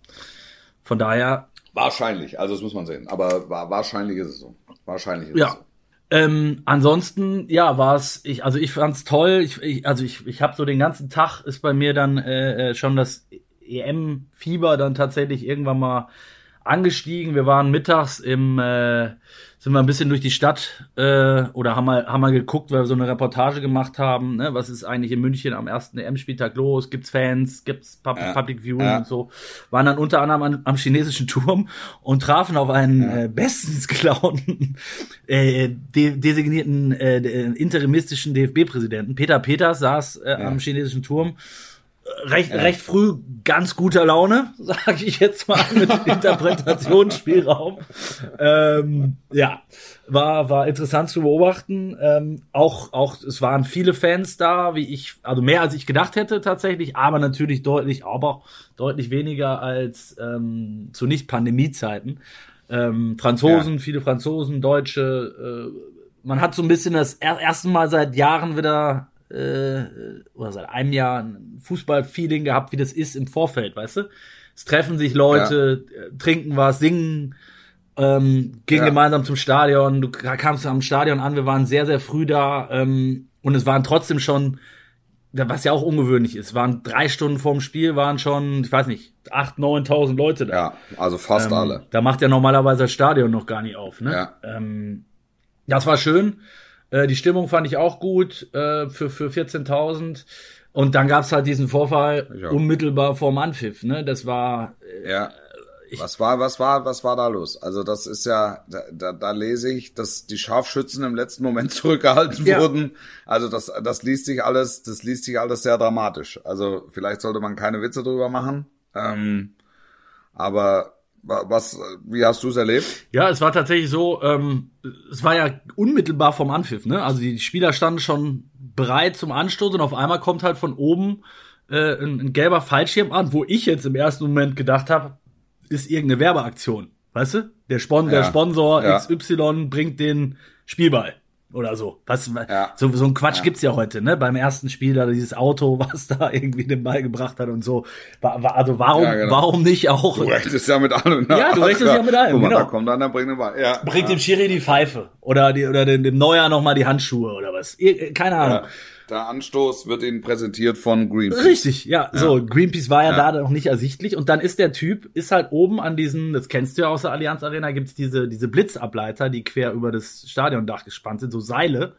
von daher. Wahrscheinlich, also das muss man sehen. Aber wahrscheinlich ist es so. Wahrscheinlich ist ja. es so. Ähm, ansonsten, ja, war es, ich, also ich fand's toll. Ich, ich, also ich, ich habe so den ganzen Tag ist bei mir dann äh, äh schon das EM-Fieber dann tatsächlich irgendwann mal angestiegen. Wir waren mittags im, äh, sind wir ein bisschen durch die Stadt äh, oder haben mal, haben mal geguckt, weil wir so eine Reportage gemacht haben, ne? was ist eigentlich in München am ersten EM-Spieltag los, gibt's Fans, gibt's Pub ja. Public Viewing ja. und so. Waren dann unter anderem an, am chinesischen Turm und trafen auf einen ja. äh, bestens gelaunten, äh, de designierten äh, interimistischen DFB-Präsidenten. Peter Peters saß äh, am chinesischen Turm recht, ja. recht früh ganz guter Laune, sage ich jetzt mal mit Interpretationsspielraum. ähm, ja, war war interessant zu beobachten. Ähm, auch auch es waren viele Fans da, wie ich, also mehr als ich gedacht hätte tatsächlich, aber natürlich deutlich, aber deutlich weniger als ähm, zu nicht Pandemiezeiten. Ähm, Franzosen, ja. viele Franzosen, Deutsche. Äh, man hat so ein bisschen das erste Mal seit Jahren wieder äh, oder seit einem Jahr ein Fußballfeeling gehabt, wie das ist im Vorfeld, weißt du? Es treffen sich Leute, ja. Äh, trinken was, singen, ähm, gehen ja. gemeinsam zum Stadion. Du kamst am Stadion an, wir waren sehr, sehr früh da ähm, und es waren trotzdem schon, was ja auch ungewöhnlich ist, waren drei Stunden vorm Spiel, waren schon, ich weiß nicht, acht, neuntausend Leute da. Ja, also fast ähm, alle. Da macht ja normalerweise das Stadion noch gar nicht auf. Ne? Ja. Ähm, das war schön. Äh, die Stimmung fand ich auch gut äh, für, für 14.000. Und dann gab's halt diesen Vorfall unmittelbar vorm Anpfiff. Ne? Das war. Äh, ja. Was war, was war, was war da los? Also das ist ja, da, da, da lese ich, dass die Scharfschützen im letzten Moment zurückgehalten ja. wurden. Also das, das liest sich alles, das liest sich alles sehr dramatisch. Also vielleicht sollte man keine Witze drüber machen. Ähm, aber was, wie hast du es erlebt? Ja, es war tatsächlich so, ähm, es war ja unmittelbar vom Anpfiff, ne? Also die Spieler standen schon bereit zum Anstoß und auf einmal kommt halt von oben äh, ein, ein gelber Fallschirm an, wo ich jetzt im ersten Moment gedacht habe, ist irgendeine Werbeaktion. Weißt du? Der, Spon ja. der Sponsor ja. XY bringt den Spielball oder so. Was, ja. so, so ein Quatsch ja. gibt's ja heute, ne? Beim ersten Spiel da dieses Auto, was da irgendwie den Ball gebracht hat und so. Also warum, ja, genau. warum nicht auch? Du rechtest ja mit allem. Ne? Ja, du rechtest ja mit allem. Mal, genau. Da kommt dann, dann bringt den Ball. Ja. Bringt dem Schiri die Pfeife oder die, oder dem, dem Neuer nochmal die Handschuhe oder was. Keine Ahnung. Der Anstoß wird Ihnen präsentiert von Greenpeace. Richtig, ja. ja. So, Greenpeace war ja, ja, da noch nicht ersichtlich. Und dann ist der Typ, ist halt oben an diesen, das kennst du ja aus der Allianz Arena, gibt's diese, diese Blitzableiter, die quer über das Stadiondach gespannt sind, so Seile.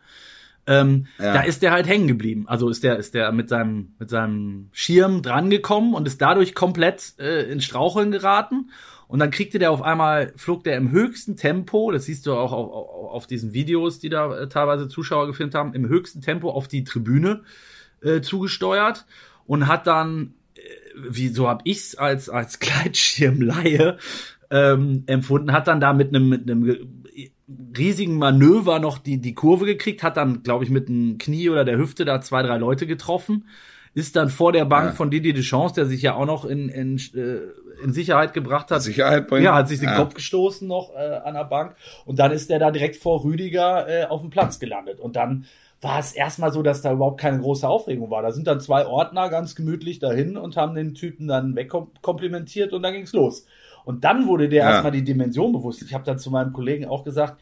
Ähm, ja. Da ist der halt hängen geblieben. Also ist der, ist der mit seinem, mit seinem Schirm drangekommen und ist dadurch komplett äh, in Straucheln geraten. Und dann kriegte der auf einmal, flog der im höchsten Tempo, das siehst du auch auf, auf, auf diesen Videos, die da äh, teilweise Zuschauer gefilmt haben, im höchsten Tempo auf die Tribüne äh, zugesteuert und hat dann, äh, wie so hab ich's als als Gleitschirmlaie ähm, empfunden, hat dann da mit einem mit einem riesigen Manöver noch die die Kurve gekriegt, hat dann, glaube ich, mit dem Knie oder der Hüfte da zwei drei Leute getroffen ist dann vor der Bank ja. von Didi Deschamps, der sich ja auch noch in, in, äh, in Sicherheit gebracht hat. Sicherheit bringen. Ja, hat sich den ja. Kopf gestoßen noch äh, an der Bank. Und dann ist der da direkt vor Rüdiger äh, auf dem Platz gelandet. Und dann war es erstmal so, dass da überhaupt keine große Aufregung war. Da sind dann zwei Ordner ganz gemütlich dahin und haben den Typen dann wegkomplimentiert und dann ging's los. Und dann wurde der ja. erstmal die Dimension bewusst. Ich habe dann zu meinem Kollegen auch gesagt,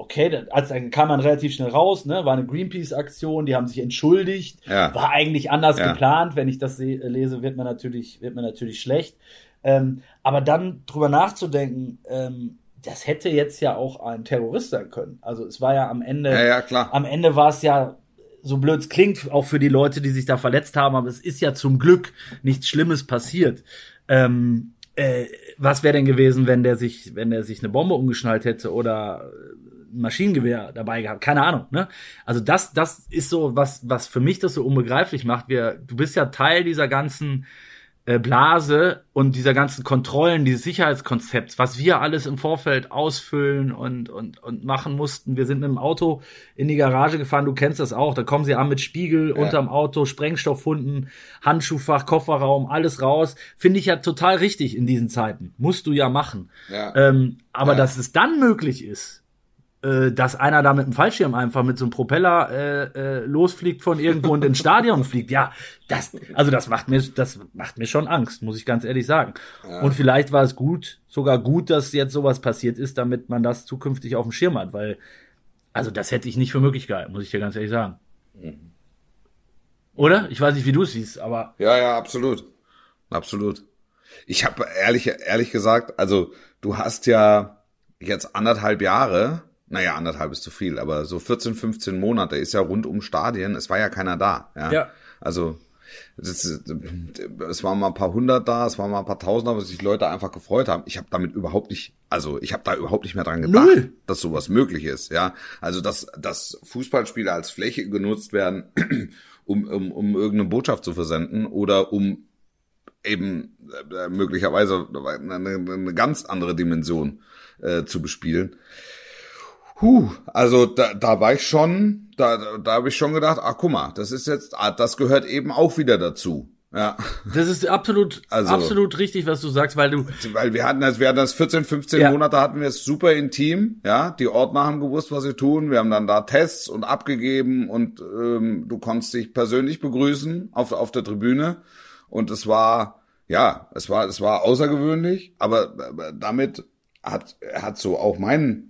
okay, als dann kam man relativ schnell raus, ne, war eine Greenpeace-Aktion, die haben sich entschuldigt, ja. war eigentlich anders ja. geplant. Wenn ich das lese, wird man natürlich, wird man natürlich schlecht. Ähm, aber dann drüber nachzudenken, ähm, das hätte jetzt ja auch ein Terrorist sein können. Also es war ja am Ende, ja, klar. am Ende war es ja so blöd es klingt, auch für die Leute, die sich da verletzt haben, aber es ist ja zum Glück nichts Schlimmes passiert. Ähm, äh, was wäre denn gewesen, wenn der sich, wenn der sich eine Bombe umgeschnallt hätte oder Maschinengewehr dabei gehabt? Keine Ahnung, ne? Also das, das ist so was, was für mich das so unbegreiflich macht. Wir, du bist ja Teil dieser ganzen äh, Blase und dieser ganzen Kontrollen, dieses Sicherheitskonzepts, was wir alles im Vorfeld ausfüllen und, und, und machen mussten. Wir sind mit dem Auto in die Garage gefahren, du kennst das auch, da kommen sie an mit Spiegel ja. unterm Auto, Sprengstoffhunden, Handschuhfach, Kofferraum, alles raus. Finde ich ja total richtig in diesen Zeiten. Musst du ja machen. Ja. Ähm, aber ja. dass es dann möglich ist, äh, dass einer da mit einem Fallschirm einfach mit so einem Propeller äh, äh, losfliegt von irgendwo und ins Stadion fliegt. Ja, das, also das macht mir, das macht mir schon Angst, muss ich ganz ehrlich sagen. Ja. Und vielleicht war es gut, sogar gut, dass jetzt sowas passiert ist, damit man das zukünftig auf dem Schirm hat, weil, also das hätte ich nicht für möglich gehalten, muss ich dir ganz ehrlich sagen. Mhm. Oder? Ich weiß nicht, wie du es siehst, aber. Ja, ja, absolut. Absolut. Ich habe ehrlich, ehrlich gesagt, also du hast ja jetzt anderthalb Jahre naja, anderthalb ist zu viel, aber so 14, 15 Monate ist ja rund um Stadien, es war ja keiner da. Ja. ja. Also es, waren mal ein paar hundert da, es waren mal ein paar tausend, aber sich Leute einfach gefreut haben. Ich habe damit überhaupt nicht, also ich habe da überhaupt nicht mehr dran gedacht, Null. dass sowas möglich ist. Ja, also dass, dass Fußballspiele als Fläche genutzt werden, um, um, um irgendeine Botschaft zu versenden oder um eben äh, möglicherweise eine, eine ganz andere Dimension äh, zu bespielen. Huh, also da, da war ich schon, da, da habe ich schon gedacht, ach guck mal, das ist jetzt, ah, das gehört eben auch wieder dazu. Ja. Das ist absolut, also, absolut richtig, was du sagst, weil du. Weil wir hatten das, wir hatten das 14, 15 ja. Monate hatten wir es super intim, ja. Die Ordner haben gewusst, was sie tun. Wir haben dann da Tests und abgegeben und ähm, du konntest dich persönlich begrüßen auf, auf der Tribüne. Und es war, ja, es war, es war außergewöhnlich, aber damit hat, hat so auch mein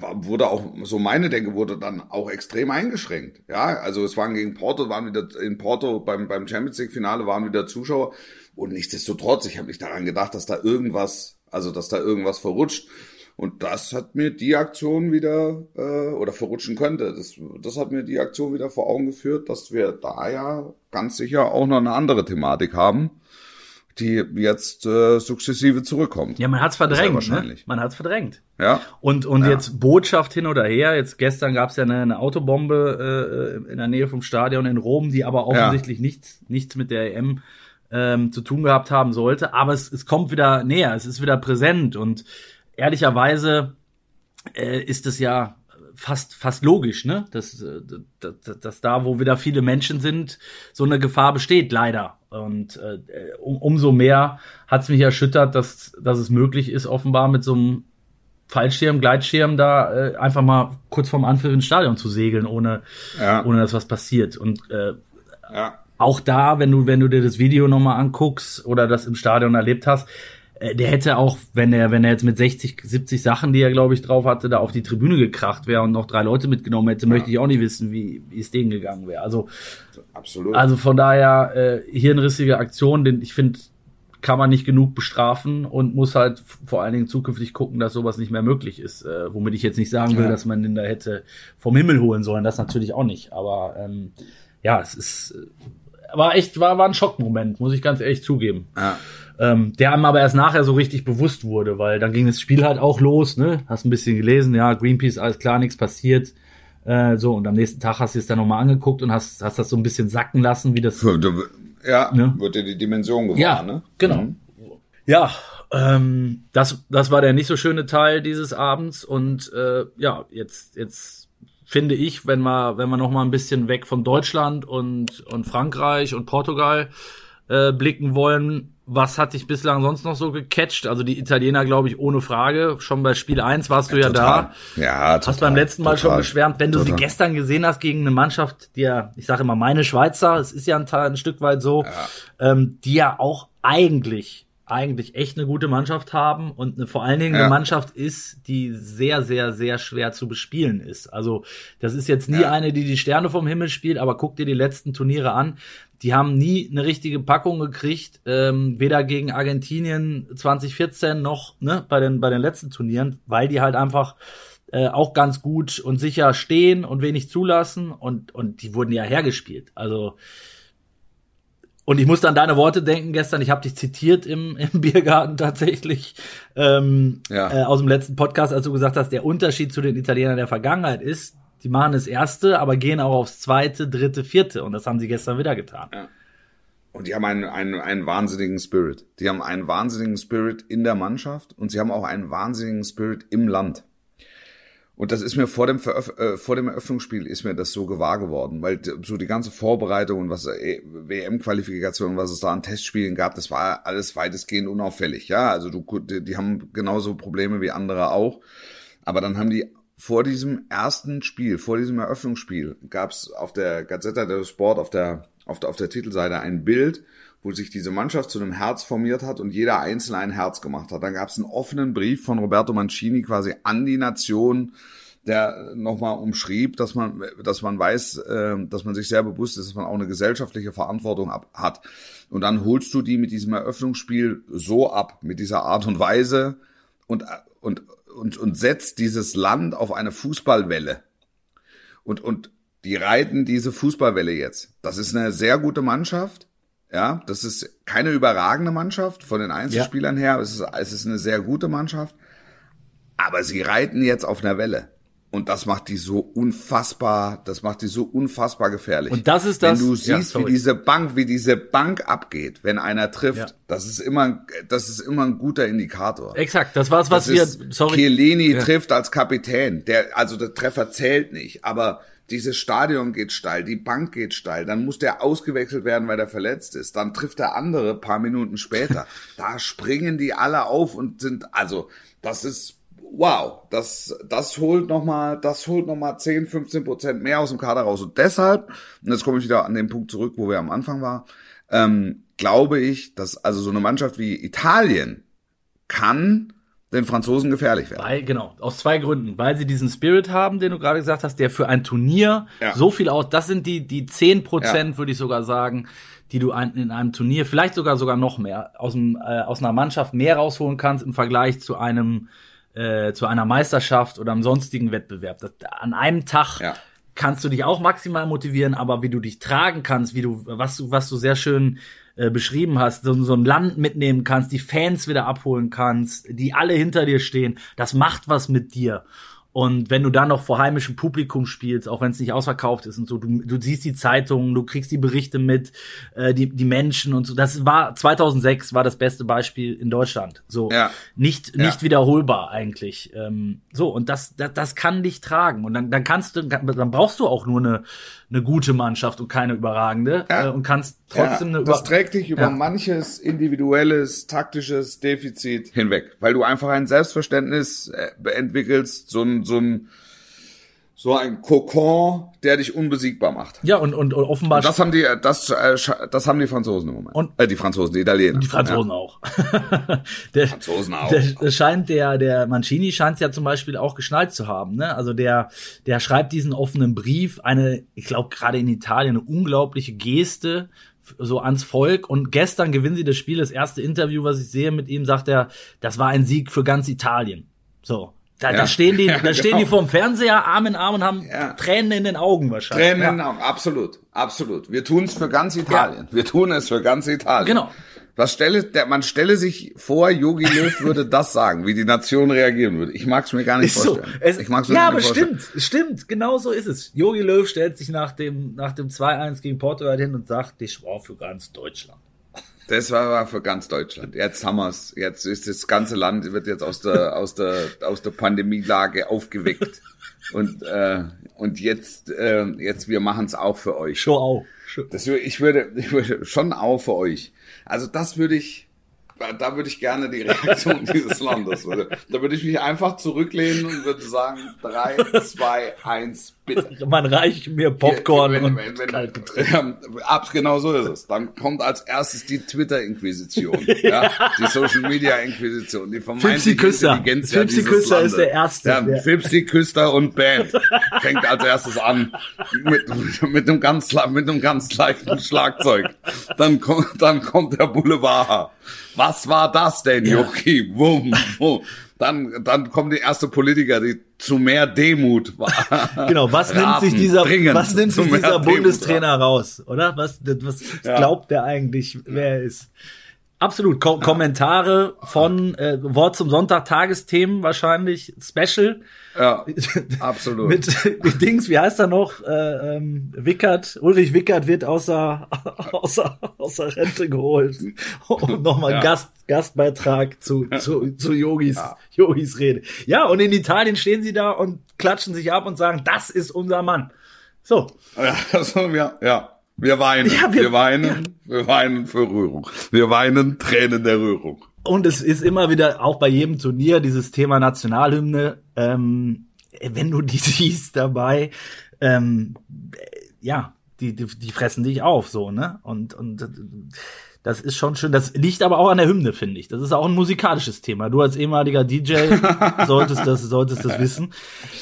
wurde auch so meine Denke wurde dann auch extrem eingeschränkt. Ja, also es waren gegen Porto, waren wieder in Porto beim beim Champions League Finale waren wieder Zuschauer und nichtsdestotrotz, ich habe nicht daran gedacht, dass da irgendwas, also dass da irgendwas verrutscht. Und das hat mir die Aktion wieder äh, oder verrutschen könnte. Das, das hat mir die Aktion wieder vor Augen geführt, dass wir da ja ganz sicher auch noch eine andere Thematik haben die jetzt äh, sukzessive zurückkommt. Ja, man hat's verdrängt. Ne? Man hat's verdrängt. Ja. Und und ja. jetzt Botschaft hin oder her. Jetzt gestern gab's ja eine, eine Autobombe äh, in der Nähe vom Stadion in Rom, die aber offensichtlich ja. nichts nichts mit der EM ähm, zu tun gehabt haben sollte. Aber es, es kommt wieder näher. Es ist wieder präsent und ehrlicherweise äh, ist es ja fast fast logisch, ne? Dass, dass, dass da, wo wieder viele Menschen sind, so eine Gefahr besteht, leider. Und äh, um, umso mehr hat es mich erschüttert, dass, dass es möglich ist, offenbar mit so einem Fallschirm, Gleitschirm da äh, einfach mal kurz vorm Anpfiff ins Stadion zu segeln, ohne, ja. ohne dass was passiert. Und äh, ja. auch da, wenn du, wenn du dir das Video nochmal anguckst oder das im Stadion erlebt hast, äh, der hätte auch, wenn er, wenn er jetzt mit 60, 70 Sachen, die er, glaube ich, drauf hatte, da auf die Tribüne gekracht wäre und noch drei Leute mitgenommen hätte, ja. möchte ich auch nicht wissen, wie, wie es denen gegangen wäre. Also, Absolut. Also von daher, äh, hirnrissige Aktion, denn ich finde, kann man nicht genug bestrafen und muss halt vor allen Dingen zukünftig gucken, dass sowas nicht mehr möglich ist. Äh, womit ich jetzt nicht sagen will, ja. dass man den da hätte vom Himmel holen sollen, das natürlich auch nicht. Aber ähm, ja, es ist äh, war echt, war, war ein Schockmoment, muss ich ganz ehrlich zugeben. Ja ähm, der einem aber erst nachher so richtig bewusst wurde, weil dann ging das Spiel halt auch los, ne? Hast ein bisschen gelesen, ja, Greenpeace, alles klar, nichts passiert. Äh, so, und am nächsten Tag hast du es dann nochmal angeguckt und hast, hast das so ein bisschen sacken lassen, wie das. Ja, ne? wird dir die Dimension gewahr, ja, ne? Genau. Mhm. Ja, ähm, das, das war der nicht so schöne Teil dieses Abends und äh, ja, jetzt, jetzt finde ich, wenn wir, wenn wir noch mal ein bisschen weg von Deutschland und, und Frankreich und Portugal äh, blicken wollen, was hat dich bislang sonst noch so gecatcht? Also die Italiener, glaube ich, ohne Frage. Schon bei Spiel 1 warst ja, du ja total. da. Ja, total, Hast beim letzten Mal total, schon geschwärmt. Wenn du total. sie gestern gesehen hast gegen eine Mannschaft, die ja, ich sage immer meine Schweizer, es ist ja ein, ein Stück weit so, ja. ähm, die ja auch eigentlich eigentlich echt eine gute Mannschaft haben und eine, vor allen Dingen ja. eine Mannschaft ist, die sehr, sehr, sehr schwer zu bespielen ist. Also das ist jetzt nie ja. eine, die die Sterne vom Himmel spielt, aber guck dir die letzten Turniere an. Die haben nie eine richtige Packung gekriegt, ähm, weder gegen Argentinien 2014 noch ne, bei, den, bei den letzten Turnieren, weil die halt einfach äh, auch ganz gut und sicher stehen und wenig zulassen und, und die wurden ja hergespielt. Also Und ich musste an deine Worte denken gestern. Ich habe dich zitiert im, im Biergarten tatsächlich ähm, Ja. äh, aus dem letzten Podcast, als du gesagt hast, der Unterschied zu den Italienern der Vergangenheit ist, die machen das erste, aber gehen auch aufs zweite, dritte, vierte. Und das haben sie gestern wieder getan. Und die haben einen, einen, einen wahnsinnigen Spirit. Die haben einen wahnsinnigen Spirit in der Mannschaft und sie haben auch einen wahnsinnigen Spirit im Land. Und das ist mir vor dem, Veröff äh, vor dem Eröffnungsspiel ist mir das so gewahr geworden, weil so die ganze Vorbereitung und was äh, WM-Qualifikation, was es da an Testspielen gab, das war alles weitestgehend unauffällig. Ja, also du, die, die haben genauso Probleme wie andere auch. Aber dann haben die vor diesem ersten Spiel, vor diesem Eröffnungsspiel, gab es auf der Gazzetta dello Sport, auf der, auf der, auf der Titelseite ein Bild, wo sich diese Mannschaft zu einem Herz formiert hat und jeder Einzelne ein Herz gemacht hat. Dann gab es einen offenen Brief von Roberto Mancini quasi an die Nation, der nochmal umschrieb, dass man, dass man weiß, äh, dass man sich sehr bewusst ist, dass man auch eine gesellschaftliche Verantwortung hat. Und dann holst du die mit diesem Eröffnungsspiel so ab, mit dieser Art und Weise und, und, und, und setzt dieses Land auf eine Fußballwelle. Und, und die reiten diese Fußballwelle jetzt. Das ist eine sehr gute Mannschaft. Ja, das ist keine überragende Mannschaft von den Einzelspielern her. Es ist, es ist eine sehr gute Mannschaft. Aber sie reiten jetzt auf einer Welle. Und das macht die so unfassbar, das macht die so unfassbar gefährlich. Und das ist das- Wenn du ja, siehst, sorry. wie diese Bank, wie diese Bank abgeht, wenn einer trifft, Ja. das ist immer, das ist immer ein guter Indikator. Exakt, das war's, was Das wir, ist, sorry. Chiellini trifft als Kapitän. Der, also der Treffer zählt nicht, aber dieses Stadion geht steil, die Bank geht steil, dann muss der ausgewechselt werden, weil der verletzt ist. Dann trifft der andere paar Minuten später. da springen die alle auf und sind, also, das ist, wow, das, das holt nochmal, das holt nochmal 10, 15 Prozent mehr aus dem Kader raus. Und deshalb, und jetzt komme ich wieder an den Punkt zurück, wo wir am Anfang waren, ähm, glaube ich, dass also so eine Mannschaft wie Italien kann den Franzosen gefährlich werden. Weil, genau, aus zwei Gründen. Weil sie diesen Spirit haben, den du gerade gesagt hast, der für ein Turnier Ja. so viel aus, das sind die, die 10 Prozent, Ja. würde ich sogar sagen, die du in einem Turnier, vielleicht sogar sogar noch mehr, aus, dem, äh, aus einer Mannschaft mehr rausholen kannst im Vergleich zu einem, äh, zu einer Meisterschaft oder einem sonstigen Wettbewerb. Das, an einem Tag Ja. kannst du dich auch maximal motivieren, aber wie du dich tragen kannst, wie du, was du, was du sehr schön äh, beschrieben hast, so, so ein Land mitnehmen kannst, die Fans wieder abholen kannst, die alle hinter dir stehen, das macht was mit dir. Und wenn du dann noch vor heimischem Publikum spielst, auch wenn es nicht ausverkauft ist und so, du, du siehst die Zeitungen, du kriegst die Berichte mit, äh, die, die Menschen und so. Das war 2006 war das beste Beispiel in Deutschland. So Ja. nicht Ja. nicht wiederholbar eigentlich. Ähm, so und das, das das kann dich tragen und dann dann kannst du dann brauchst du auch nur eine eine gute Mannschaft und keine überragende Ja. äh, und kannst trotzdem ja, eine das über trägt dich über Ja. manches individuelles, taktisches Defizit hinweg, weil du einfach ein Selbstverständnis äh, entwickelst, so ein, so ein, so ein Kokon, der dich unbesiegbar macht. ja und und, und offenbar Das haben die, das, äh, das haben die Franzosen im Moment. Und- äh, die Franzosen, die Italiener. die Franzosen auch. der, Franzosen auch. Der, der scheint der der Mancini scheint ja zum Beispiel auch geschnallt zu haben. Ne? Also der der schreibt diesen offenen Brief, eine ich glaube gerade in Italien eine unglaubliche Geste so ans Volk und gestern gewinnen sie das Spiel, das erste Interview, was ich sehe mit ihm, sagt er, das war ein Sieg für ganz Italien. So, da, Ja. da stehen die, Ja, da stehen genau. die vorm Fernseher, Arm in Arm und haben Ja. Tränen in den Augen wahrscheinlich. Tränen, Ja. in den Augen. absolut, absolut. Wir tun es für ganz Italien. Wir tun es für ganz Italien. Genau. Was stelle, der, man stelle sich vor, Yogi Löw würde das sagen, wie die Nation reagieren würde. Ich mag es mir gar nicht Ist so. vorstellen. Es, ich mag's mir ja, gar aber nicht vorstellen. stimmt, stimmt, genau so ist es. Jogi Löw stellt sich nach dem, nach dem 2-1 gegen Portugal hin und sagt, ich war für ganz Deutschland. Das war war für ganz Deutschland. Jetzt haben wir's. Jetzt ist das ganze Land wird jetzt aus der aus der aus der Pandemielage aufgeweckt und äh, und jetzt äh, jetzt wir machen es auch für euch. Show auch. Das ich würde, ich würde schon auch für euch. Also das würde ich, da würde ich gerne die Reaktion dieses Landes. Würde. Da würde ich mich einfach zurücklehnen und würde sagen, drei, zwei, eins, bitte. Man reicht mir Popcorn Wenn- und wenn- wenn- Kaltgetränk. Ja, ab, genau so ist es. Dann kommt als erstes die Twitter-Inquisition, ja, die Social-Media-Inquisition, die vermeintliche Küster. Intelligenz ja Fipsi Küster Landes. ist der Erste. Ja, Fipsi Küster und Band fängt als erstes an mit, mit einem ganz mit einem ganz leichten Schlagzeug. Dann kommt dann kommt der Boulevard. Was war das denn, Jochi? Wum, wum. Dann, dann kommen die erste Politiker, die zu mehr Demut Genau, was nimmt sich dieser, was nimmt sich dieser Bundestrainer raus, oder? Was, was ja. glaubt der eigentlich, wer er ist? Absolut. Ko. Kommentare von äh, Wort zum Sonntag, Tagesthemen wahrscheinlich, Special. Ja, absolut. mit, mit Dings, wie heißt er noch? Äh, ähm, Wickert, Ulrich Wickert wird außer, außer, außer Rente geholt. Und nochmal ja. Gast, Gastbeitrag zu, zu, zu Yogis, ja. Yogis Rede. Ja, und in Italien stehen sie da und klatschen sich ab und sagen, das ist unser Mann. So. Ja, also, ja, ja. Wir weinen, ja, wir, wir, weinen, ja. wir weinen für Rührung. Wir weinen Tränen der Rührung. Und es ist immer wieder, auch bei jedem Turnier, dieses Thema Nationalhymne, ähm, wenn du die siehst dabei, ähm, ja, die, die, die fressen dich auf, so, ne? Und, und das ist schon schön. Das liegt aber auch an der Hymne, finde ich. Das ist auch ein musikalisches Thema. Du als ehemaliger DJ solltest das, solltest das wissen.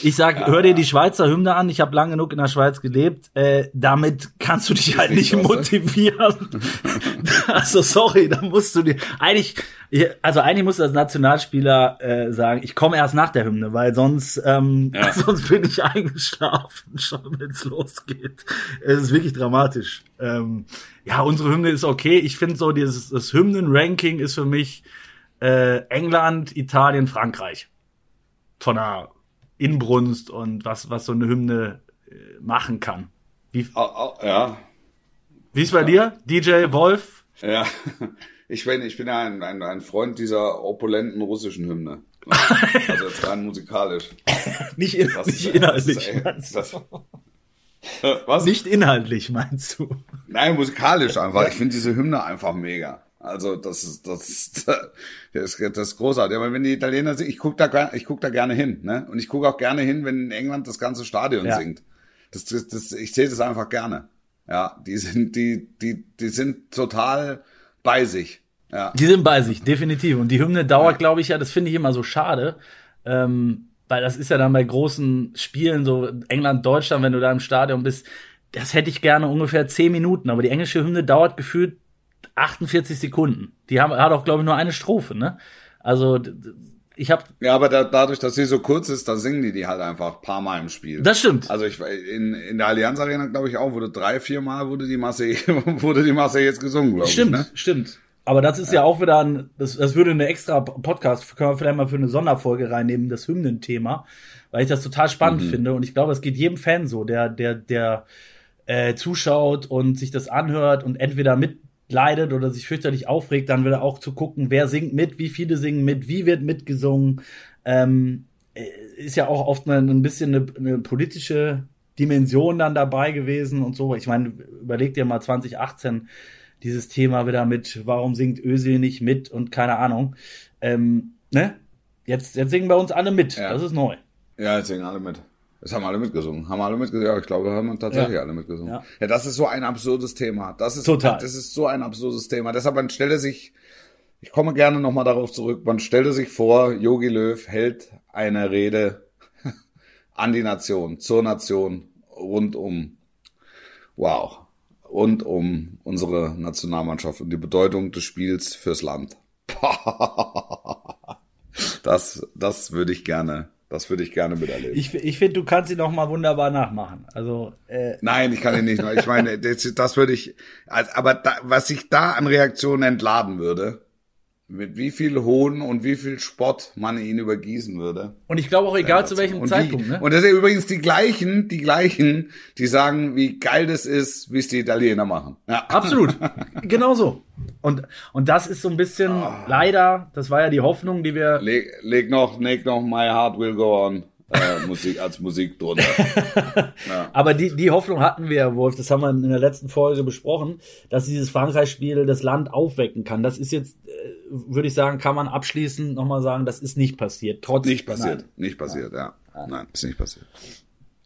Ich sag, hör dir die Schweizer Hymne an. Ich habe lang genug in der Schweiz gelebt. Äh, damit kannst du dich halt nicht motivieren. also sorry, da musst du dir eigentlich, also eigentlich musst du als Nationalspieler äh, sagen, ich komme erst nach der Hymne, weil sonst, ähm, ja. sonst bin ich eingeschlafen, schon wenn es losgeht. Es ist wirklich dramatisch. Ähm, ja, unsere Hymne ist okay. Ich finde so, dieses das Hymnen-Ranking ist für mich äh, England, Italien, Frankreich. Von der Inbrunst und was, was so eine Hymne äh, machen kann. Wie, oh, oh, ja. Wie ist bei dir? DJ Wolf? Ja, ich bin, ich bin ja ein, ein, ein Freund dieser opulenten russischen Hymne. Also jetzt rein musikalisch. nicht, in, das, nicht inhaltlich. Das, das, Was? Nicht inhaltlich, meinst du? Nein, musikalisch einfach. Ich finde diese Hymne einfach mega. Also das ist das, das, das ist großartig. Aber wenn die Italiener singen, ich guck da ich guck da gerne hin, ne? Und ich gucke auch gerne hin, wenn in England das ganze Stadion ja. singt. Das, das, das, ich sehe das einfach gerne. Ja, die sind die die die sind total bei sich. Ja. Die sind bei sich, definitiv. Und die Hymne dauert, ja. glaube ich, ja, das finde ich immer so schade. Ähm, weil das ist ja dann bei großen Spielen, so England, Deutschland, wenn du da im Stadion bist, das hätte ich gerne ungefähr zehn Minuten, aber die englische Hymne dauert gefühlt 48 Sekunden. Die haben, hat auch, glaube ich, nur eine Strophe, ne? Also, ich habe Ja, aber da, dadurch, dass sie so kurz ist, da singen die die halt einfach paar Mal im Spiel. Das stimmt. Also ich in, in der Allianz Arena glaube ich auch wurde drei, vier Mal wurde die Masse wurde die Masse jetzt gesungen, glaube ich. Stimmt, ne? stimmt. Aber das ist ja, ja auch wieder ein, das, das würde eine extra Podcast, können wir vielleicht mal für eine Sonderfolge reinnehmen, das Hymnenthema, weil ich das total spannend mhm. finde. Und ich glaube, es geht jedem Fan so, der, der, der äh, zuschaut und sich das anhört und entweder mitleidet oder sich fürchterlich aufregt, dann wieder auch zu gucken, wer singt mit, wie viele singen mit, wie wird mitgesungen. Ähm, äh, ist ja auch oft eine, ein bisschen eine, eine politische Dimension dann dabei gewesen und so. Ich meine, überleg dir mal 2018 dieses Thema wieder mit, warum singt Özil nicht mit und keine Ahnung. Ähm, ne? Jetzt, jetzt singen bei uns alle mit. Ja. Das ist neu. Ja, jetzt singen alle mit. Das haben alle mitgesungen. Haben alle mitgesungen. Ja, ich glaube, haben tatsächlich ja. alle mitgesungen. Ja. ja, das ist so ein absurdes Thema. Das ist, Total. Das ist so ein absurdes Thema. Deshalb, man stelle sich, ich komme gerne nochmal darauf zurück, man stelle sich vor, Yogi Löw hält eine Rede an die Nation, zur Nation, rund um, wow, und um unsere Nationalmannschaft und die Bedeutung des Spiels fürs Land. Das, das würde ich gerne, das würde ich gerne miterleben. Ich, ich finde, du kannst ihn noch mal wunderbar nachmachen. Also äh nein, ich kann ihn nicht. Ich meine, das, das würde ich. Aber da, was ich da an Reaktionen entladen würde, mit wie viel Hohn und wie viel Spott man ihn übergießen würde. Und ich glaube auch egal zu welchem und Zeitpunkt. Wie, ne? Und das sind übrigens die gleichen, die gleichen, die sagen, wie geil das ist, wie es die Italiener machen. Ja. Absolut, genau so. Und und das ist so ein bisschen oh. leider, das war ja die Hoffnung, die wir. Leg, leg noch, leg noch My Heart Will Go On äh, Musik als Musik drunter. ja. Aber die, die Hoffnung hatten wir, Wolf, das haben wir in der letzten Folge besprochen, dass dieses Frankreich-Spiel das Land aufwecken kann. Das ist jetzt, würde ich sagen, kann man abschließend nochmal sagen, das ist nicht passiert. Trotz, nicht passiert, nein. nicht passiert, ja. ja. Nein, ist nicht passiert.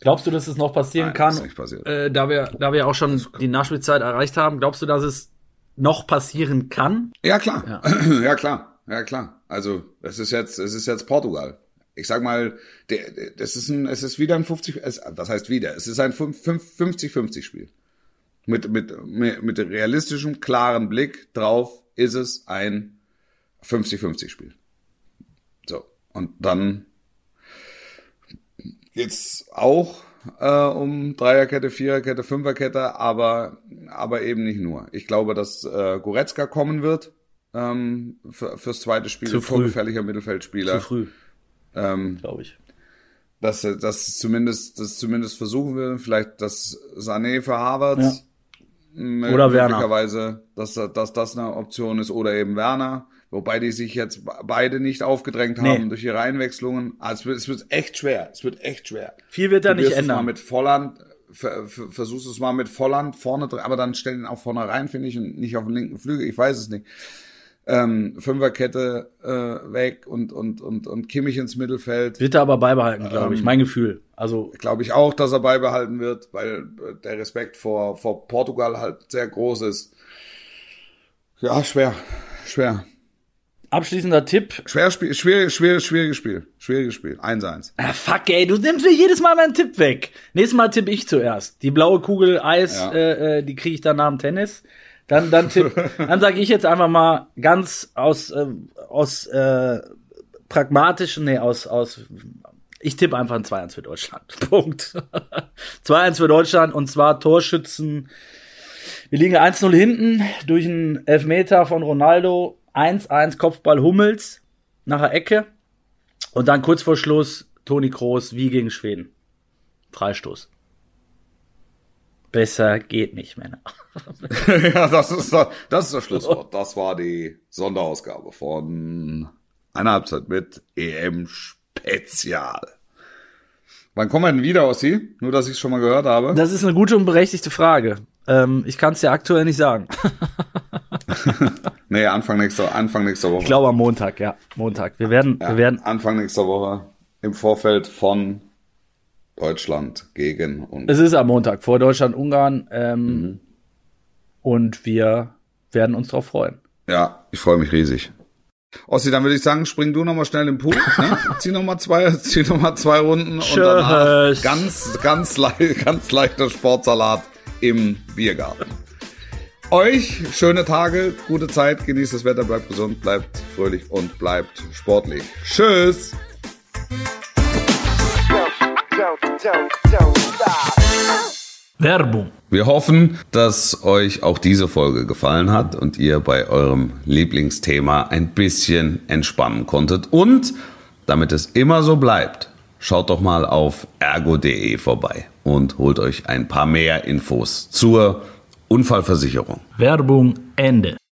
Glaubst du, dass es noch passieren Nein, kann? Ist nicht passiert. Äh, da wir, da wir auch schon die Nachspielzeit erreicht haben, glaubst du, dass es noch passieren kann? Ja klar, ja, ja klar, ja klar. Also es ist jetzt, es ist jetzt Portugal ich sag mal, der, das ist ein, es ist wieder ein 50, es, was heißt wieder? Es ist ein 50-50 Spiel. Mit, mit, mit, mit realistischem, klaren Blick drauf ist es ein 50-50 Spiel. So. Und dann geht's auch äh, um Dreierkette, Viererkette, Fünferkette, aber, aber eben nicht nur. Ich glaube, dass äh, Goretzka kommen wird ähm, für, fürs zweite Spiel. Zu früh. Vorgefährlicher Mittelfeldspieler. Zu früh, Ähm, glaube ich. dass er das zumindest, das zumindest versuchen will. Vielleicht das Sané für Havertz. M- Oder Werner. Möglicherweise, dass, dass das eine Option ist. Oder eben Werner. Wobei die sich jetzt beide nicht aufgedrängt Nee. haben durch ihre Einwechslungen. Also es wird, es wird echt schwer. Es wird echt schwer. Viel wird da nicht es mal ändern. mit Volland, ver, ver, versuchst es mal mit Volland vorne drin, aber dann stell ihn auch vorne rein, finde ich, und nicht auf den linken Flügel. Ich weiß es nicht. Ähm, Fünferkette äh, weg und, und, und, und Kimmich ins Mittelfeld. Wird er aber beibehalten, glaube ich. Ähm, Mein Gefühl. Also Glaube ich auch, dass er beibehalten wird, weil äh, der Respekt vor, vor Portugal halt sehr groß ist. Ja, schwer. Schwer. abschließender Tipp. Schwer Spiel, schwer, schwer, schwieriges Spiel. Schwieriges Spiel. 1-1. Ah, fuck, ey, du nimmst mir jedes Mal meinen Tipp weg. Nächstes Mal tippe ich zuerst. Die blaue Kugel Eis, Ja. äh, äh, die kriege ich dann nach dem Tennis. Dann, dann tipp, dann sage ich jetzt einfach mal ganz aus, äh, aus äh, pragmatischen, nee, aus, aus, ich tippe einfach ein 2-1 für Deutschland. Punkt. 2-1 für Deutschland und zwar Torschützen. Wir liegen 1-0 hinten durch einen Elfmeter von Ronaldo. 1-1 Kopfball Hummels nach der Ecke. Und dann kurz vor Schluss Toni Kroos wie gegen Schweden. Freistoß. Besser geht nicht, Männer. ja, das ist, das das ist das Schlusswort. Das war die Sonderausgabe von einer Halbzeit mit EM Spezial. Wann kommen wir denn wieder, Ossi? Nur, dass ich es schon mal gehört habe. Das ist eine gute und berechtigte Frage. Ähm, ich kann es dir aktuell nicht sagen. Nee, Anfang nächster, Anfang nächster Woche. Ich glaube am Montag, ja. Montag. Wir werden, ja, wir werden, Anfang nächster Woche im Vorfeld von Deutschland gegen und es ist am Montag vor Deutschland, Ungarn. Ähm, Und wir werden uns drauf freuen. Ja, ich freue mich riesig. Ossi, dann würde ich sagen, spring du noch mal schnell im Pool, ne? zieh noch mal zwei, zieh noch mal zwei Runden und danach Tschüss. ganz, ganz, le ganz leichter Sportsalat im Biergarten. Euch schöne Tage, gute Zeit, genießt das Wetter, bleibt gesund, bleibt fröhlich und bleibt sportlich. Tschüss! Werbung. Wir hoffen, dass euch auch diese Folge gefallen hat und ihr bei eurem Lieblingsthema ein bisschen entspannen konntet. Und damit es immer so bleibt, schaut doch mal auf ergo.de vorbei und holt euch ein paar mehr Infos zur Unfallversicherung. Werbung Ende.